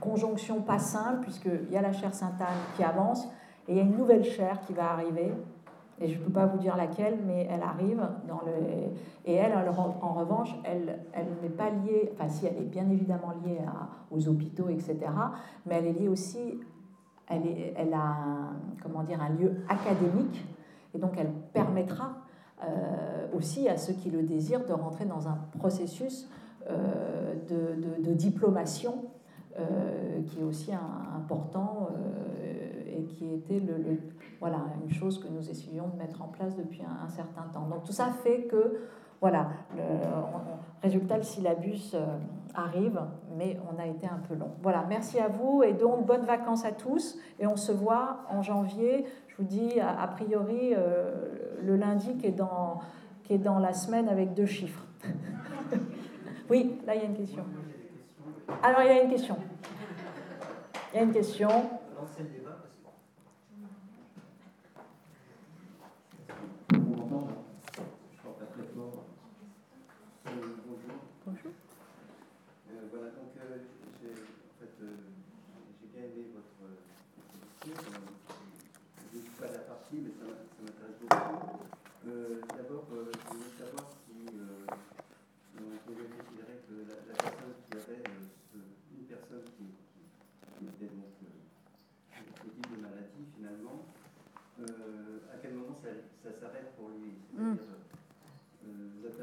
conjonction pas simple, puisqu'il y a la chaire Sainte-Anne qui avance et il y a une nouvelle chaire qui va arriver et je ne peux pas vous dire laquelle, mais elle arrive dans le... Et elle, en revanche, elle, elle n'est pas liée, enfin si, elle est bien évidemment liée aux hôpitaux, etc., mais elle est liée aussi, elle, est, elle a un, comment dire, un lieu académique, et donc elle permettra euh, aussi à ceux qui le désirent de rentrer dans un processus euh, de, de, diplomation euh, qui est aussi important qui était le, voilà, une chose que nous essayons de mettre en place depuis un, certain temps. Donc tout ça fait que, voilà, le résultat, le syllabus euh, arrive, mais on a été un peu long. Voilà, merci à vous et donc bonnes vacances à tous. Et on se voit en janvier, je vous dis a, priori euh, le lundi qui est, dans, qui est dans la semaine avec deux chiffres. oui, là il y a une question. Alors il y a une question. Il y a une question. bonjour. Bonjour. voilà, donc euh, j'ai en fait, euh, bien aimé votre, discours. je ne suis pas de la partie, mais ça, m'intéresse beaucoup. D'abord, je voulais savoir si on pouvait considérer que la, personne qui avait une personne qui, qui ce type de maladie finalement, à quel moment ça, s'arrête pour lui?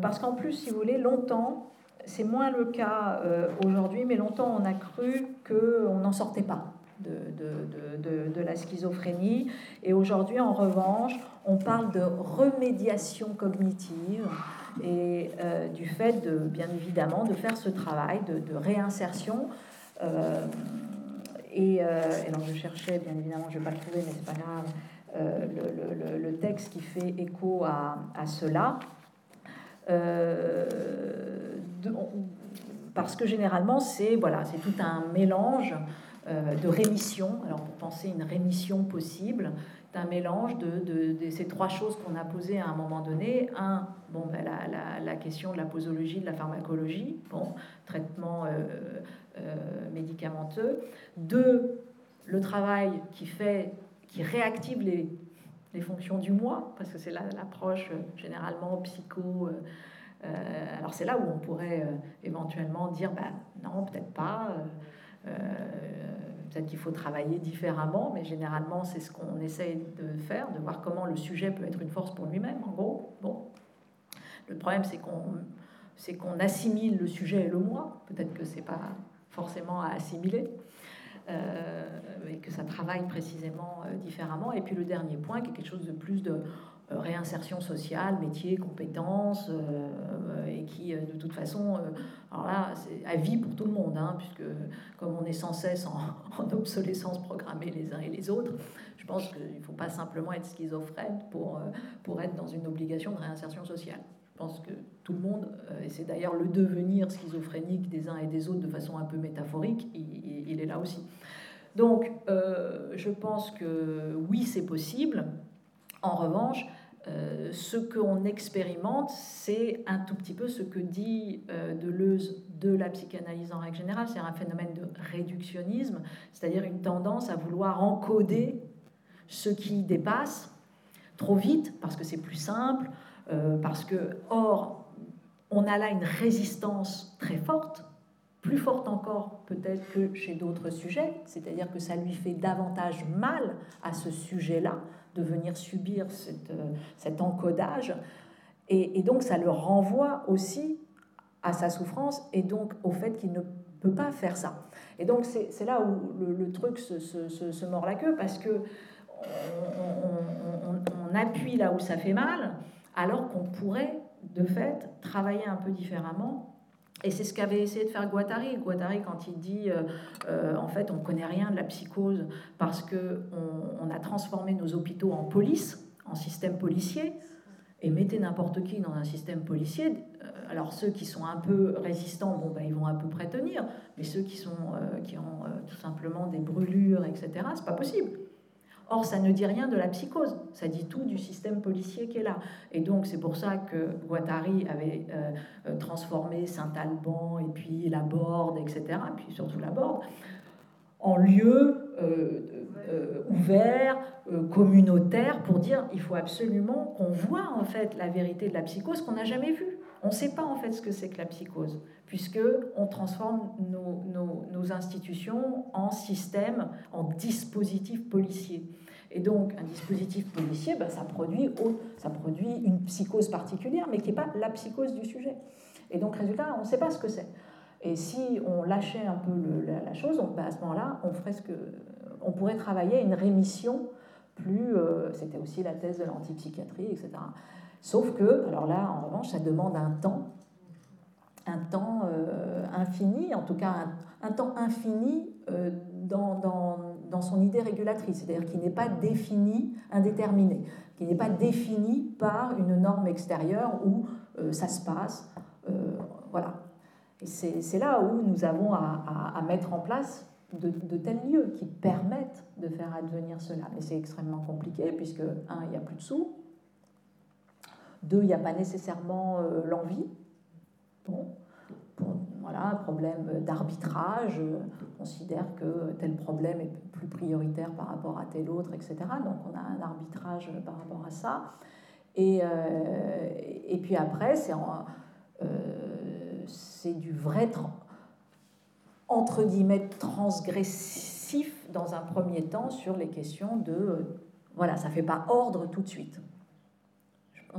parce qu'en plus, si vous voulez, longtemps, c'est moins le cas euh, aujourd'hui, mais longtemps on a cru qu'on n'en sortait pas de, la schizophrénie. Et aujourd'hui, en revanche, on parle de remédiation cognitive. et du fait, de, bien évidemment, de faire ce travail de, réinsertion. et, alors je cherchais, bien évidemment, je ne vais pas le trouver, mais c'est pas grave, le, texte qui fait écho à cela. De, parce que généralement, c'est voilà, tout un mélange euh, de rémission. Alors, pour penser une rémission possible, c'est un mélange de, ces trois choses qu'on a posées à un moment donné. Un, bon, ben, la, question de la posologie, de la pharmacologie, bon, traitement euh, euh, médicamenteux. Deux, le travail qui fait, qui réactive les, les fonctions du moi, parce que c'est l'approche généralement psycho. Euh, alors c'est là où on pourrait euh, éventuellement dire, ben, non, peut-être pas, euh, peut-être qu'il faut travailler différemment, mais généralement c'est ce qu'on essaye de faire, de voir comment le sujet peut être une force pour lui-même, en gros. Bon. Le problème c'est qu'on c'est assimile le sujet et le moi, peut-être que c'est pas forcément à assimiler. Et que ça travaille précisément différemment. Et puis le dernier point, qui est quelque chose de plus de euh, réinsertion sociale, métier, compétences, euh, et qui, euh, de toute façon, alors là, c'est à vie pour tout le monde, hein, puisque comme on est sans cesse en, obsolescence programmée les uns et les autres, je pense qu'il ne faut pas simplement être schizophrène pour, pour être dans une obligation de réinsertion sociale. Je pense que tout le monde, et c'est d'ailleurs le devenir schizophrénique des uns et des autres de façon un peu métaphorique, il, est là aussi. Donc, je pense que oui, c'est possible. En revanche, euh, ce qu'on expérimente, c'est un tout petit peu ce que dit euh, Deleuze de la psychanalyse en règle générale, c'est un phénomène de réductionnisme, c'est-à-dire une tendance à vouloir encoder ce qui dépasse trop vite, parce que c'est plus simple, euh, parce que, or, on a là une résistance très forte, plus forte encore peut-être que chez d'autres sujets, c'est-à-dire que ça lui fait davantage mal à ce sujet-là de venir subir euh, cet encodage. Et, donc ça le renvoie aussi à sa souffrance et donc au fait qu'il ne peut pas faire ça. Et donc c'est là où le, truc se, mord la queue parce que on, appuie là où ça fait mal alors qu'on pourrait de fait travailler un peu différemment et c'est ce qu'avait essayé de faire Guattari. Guattari, quand il dit, euh, euh, en fait, on connaît rien de la psychose parce que on, a transformé nos hôpitaux en police, en système policier, et mettez n'importe qui dans un système policier. Euh, alors ceux qui sont un peu résistants, bon, ben, ils vont à peu près tenir, mais ceux qui, sont, qui ont tout simplement des brûlures, etc., c'est pas possible. Or, ça ne dit rien de la psychose, ça dit tout du système policier qui est là. Et donc, c'est pour ça que Guattari avait euh, euh, transformé Saint-Alban et puis la Borde, etc., puis surtout la Borde, en lieu euh, ouvert, communautaire, pour dire il faut absolument qu'on voit en fait la vérité de la psychose qu'on n'a jamais vue. On ne sait pas en fait ce que c'est que la psychose, puisque on transforme nos, institutions en système, en dispositif policier. Et donc, un dispositif policier, ben, ça, produit, ça produit une psychose particulière, mais qui n'est pas la psychose du sujet. Et donc, résultat, on ne sait pas ce que c'est. Et si on lâchait un peu la, chose, ben, à ce moment-là, on, on pourrait travailler une rémission plus. Euh, c'était aussi la thèse de l'antipsychiatrie, etc. Sauf que, alors là, en revanche, ça demande un temps, un temps euh, infini, en tout cas un, temps infini euh, dans, dans, dans, son idée régulatrice, c'est-à-dire qui n'est pas défini, indéterminé, qui n'est pas défini par une norme extérieure où euh, ça se passe. voilà. Et c'est là où nous avons à, à, mettre en place de, de, tels lieux qui permettent de faire advenir cela. Mais c'est extrêmement compliqué puisque, un, il n'y a plus de sous, deux, il n'y a pas nécessairement euh, l'envie. Bon, voilà, problème d'arbitrage, on considère que tel problème est plus prioritaire par rapport à tel autre, etc. Donc on a un arbitrage par rapport à ça. Et, euh, et puis après, c'est euh, du vrai, entre guillemets, transgressif dans un premier temps sur les questions de... voilà, ça ne fait pas ordre tout de suite.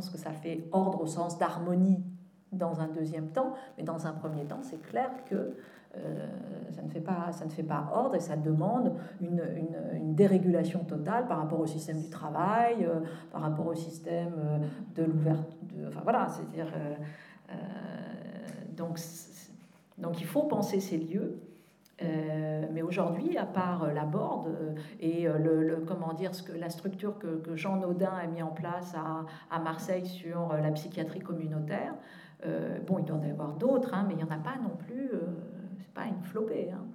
Que ça fait ordre au sens d'harmonie dans un deuxième temps, mais dans un premier temps, c'est clair que euh, ça, ne fait pas, ça ne fait pas ordre et ça demande une, une, dérégulation totale par rapport au système du travail, euh, par rapport au système euh, de l'ouverture. Enfin voilà, c'est-à-dire. donc, donc il faut penser ces lieux. Mais aujourd'hui, à part la board et le, comment dire, ce que, la structure que, que, Jean Naudin a mis en place à, à Marseille sur la psychiatrie communautaire, bon, il doit y en avoir d'autres, hein, mais il n'y en a pas non plus pas une flopée. Hein.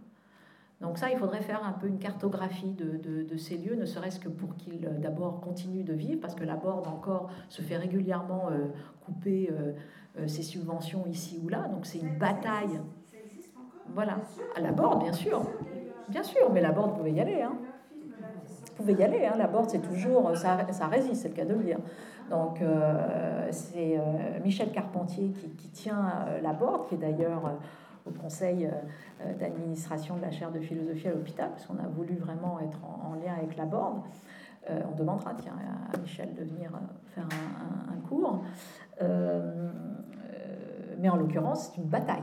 Donc ça, il faudrait faire un peu une cartographie de, ces lieux, ne serait-ce que pour qu'ils euh, d'abord continuent de vivre, parce que la Borde encore se fait régulièrement euh, couper euh, ses subventions ici ou là, donc c'est une bataille. Voilà, à la Borde, bien sûr. Bien sûr, mais la Borde, pouvait y aller. Hein. Vous pouvez y aller, hein. la Borde, c'est toujours, ça, ça résiste, c'est le cas de le dire. Donc c'est Michel Carpentier qui, qui tient la Borde, qui est d'ailleurs au conseil euh, d'administration de la chaire de philosophie à l'hôpital, parce qu'on a voulu vraiment être en, lien avec la Borde. Euh, on demandera tiens, à Michel de venir euh, faire un, cours. mais en l'occurrence, c'est une bataille.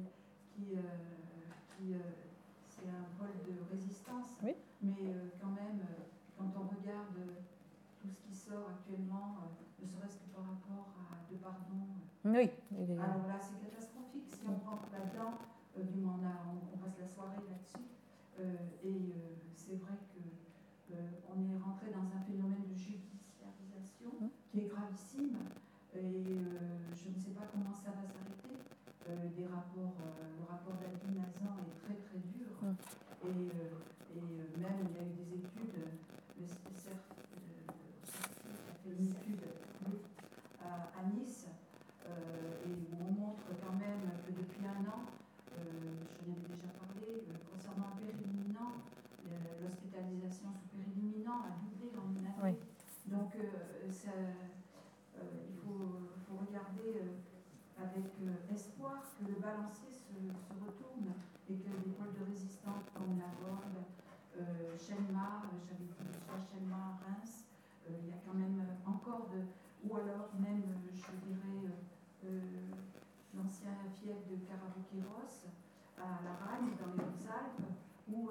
euh, quand on regarde tout ce qui sort actuellement, euh, ne serait-ce que par rapport à de pardon. Oui. Alors là, c'est catastrophique. Si on rentre là-dedans, du on, on, passe la soirée là-dessus. et c'est vrai que on est rentré dans un phénomène de judiciarisation hum. qui est gravissime. Et ne sais pas comment ça va s'arrêter. des rapports, le rapport d'Alvin Nazan est très très dur. Hum. Et et euh, même, il y a eu des études, le CERF a fait une étude à, Nice, euh, et où on montre quand même que depuis un an, euh, je l'ai déjà parlé, concernant le périluminant, l'hospitalisation sous périluminant a doublé en une année. Donc, ça, il faut, faut regarder avec espoir que le balancier se, retourne et que les pôles de résistance comme la Borde, euh, Chenmar, euh, j'avais dit soit Chenmar, Reims, euh, il y a quand même encore de. Ou alors même, je dirais, l'ancien fief de Caraboqueros à la Ragne, dans les Hautes-Alpes, où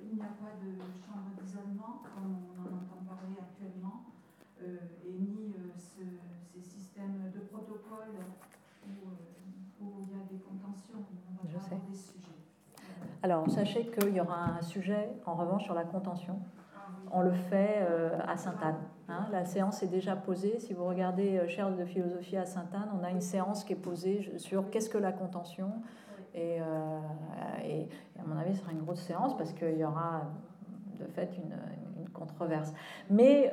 il n'y a pas de chambre d'isolement, comme on en entend parler actuellement, et ni ces systèmes de protocole où, il y a des contentions. On va pas des sujets. Alors, sachez qu'il y aura un sujet, en revanche, sur la contention. On le fait euh, à Sainte-Anne. Hein. La séance est déjà posée. Si vous regardez euh, de philosophie à Sainte-Anne, on a une séance qui est posée sur qu'est-ce que la contention. Et, euh, et, à mon avis, ce sera une grosse séance parce qu'il y aura de fait une, controverse. Mais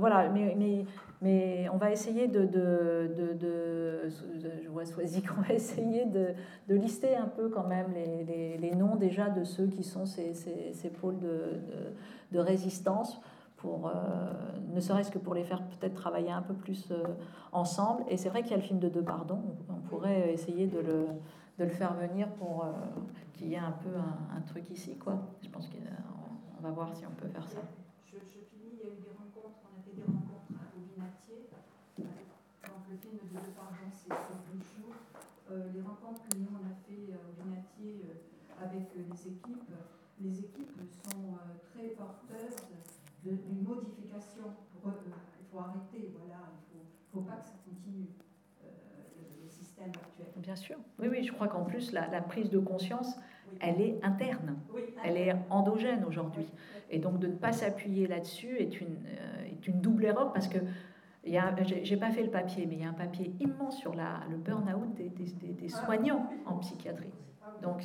voilà, mais, mais mais on va essayer de, de, de, je vois qu'on va essayer de, lister un peu quand même les, les, noms déjà de ceux qui sont ces, ces, ces pôles de, résistance, pour, euh, ne serait-ce que pour les faire peut-être travailler un peu plus euh, ensemble. Et c'est vrai qu'il y a le film de Deux Pardons, on, pourrait essayer de le, de le faire venir pour euh, qu'il y ait un peu un, truc ici. Quoi. Je pense qu'on va voir si on peut faire ça. Les rencontres que nous on a fait euh, au Binatier euh, avec les équipes, les équipes sont très porteuses d'une modification. il faut arrêter, voilà, il ne faut, pas que ça continue. Le, système actuel. Bien sûr. Oui, oui, je crois qu'en plus, la, prise de conscience, elle est interne. elle est endogène aujourd'hui. Et donc, de ne pas s'appuyer là-dessus est une, est une double erreur parce que j'ai pas fait le papier, mais il y a un papier immense sur le burn-out des, soignants en psychiatrie. Donc,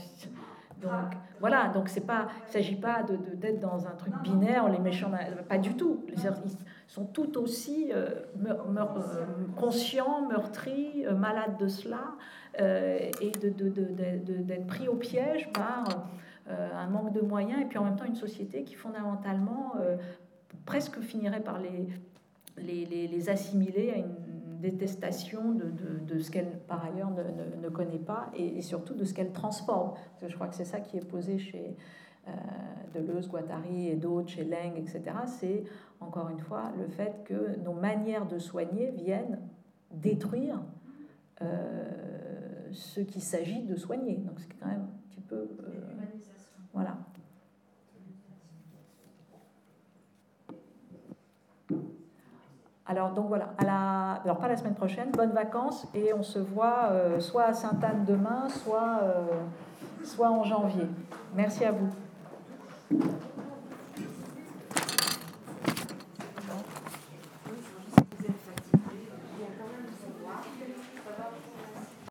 voilà, donc c'est pas, il s'agit pas d'être dans un truc binaire, les méchants, pas du tout. Ils sont tout aussi euh, euh, conscients, meurtris, euh, malades de cela, et d'être pris au piège par un manque de moyens, et puis en même temps une société qui fondamentalement presque finirait par les, les, les, assimiler à une détestation de, de, ce qu'elle par ailleurs ne, ne, connaît pas et, surtout de ce qu'elle transforme. Parce que je crois que c'est ça qui est posé chez euh, Deleuze, Guattari et d'autres, chez Leng, etc. C'est encore une fois le fait que nos manières de soigner viennent détruire euh, ce qu'il s'agit de soigner. Donc c'est quand même un petit peu... Euh, voilà. Alors, donc voilà, alors pas la semaine prochaine, bonnes vacances et on se voit euh, soit à Sainte-Anne demain, euh, soit en janvier. Merci à vous.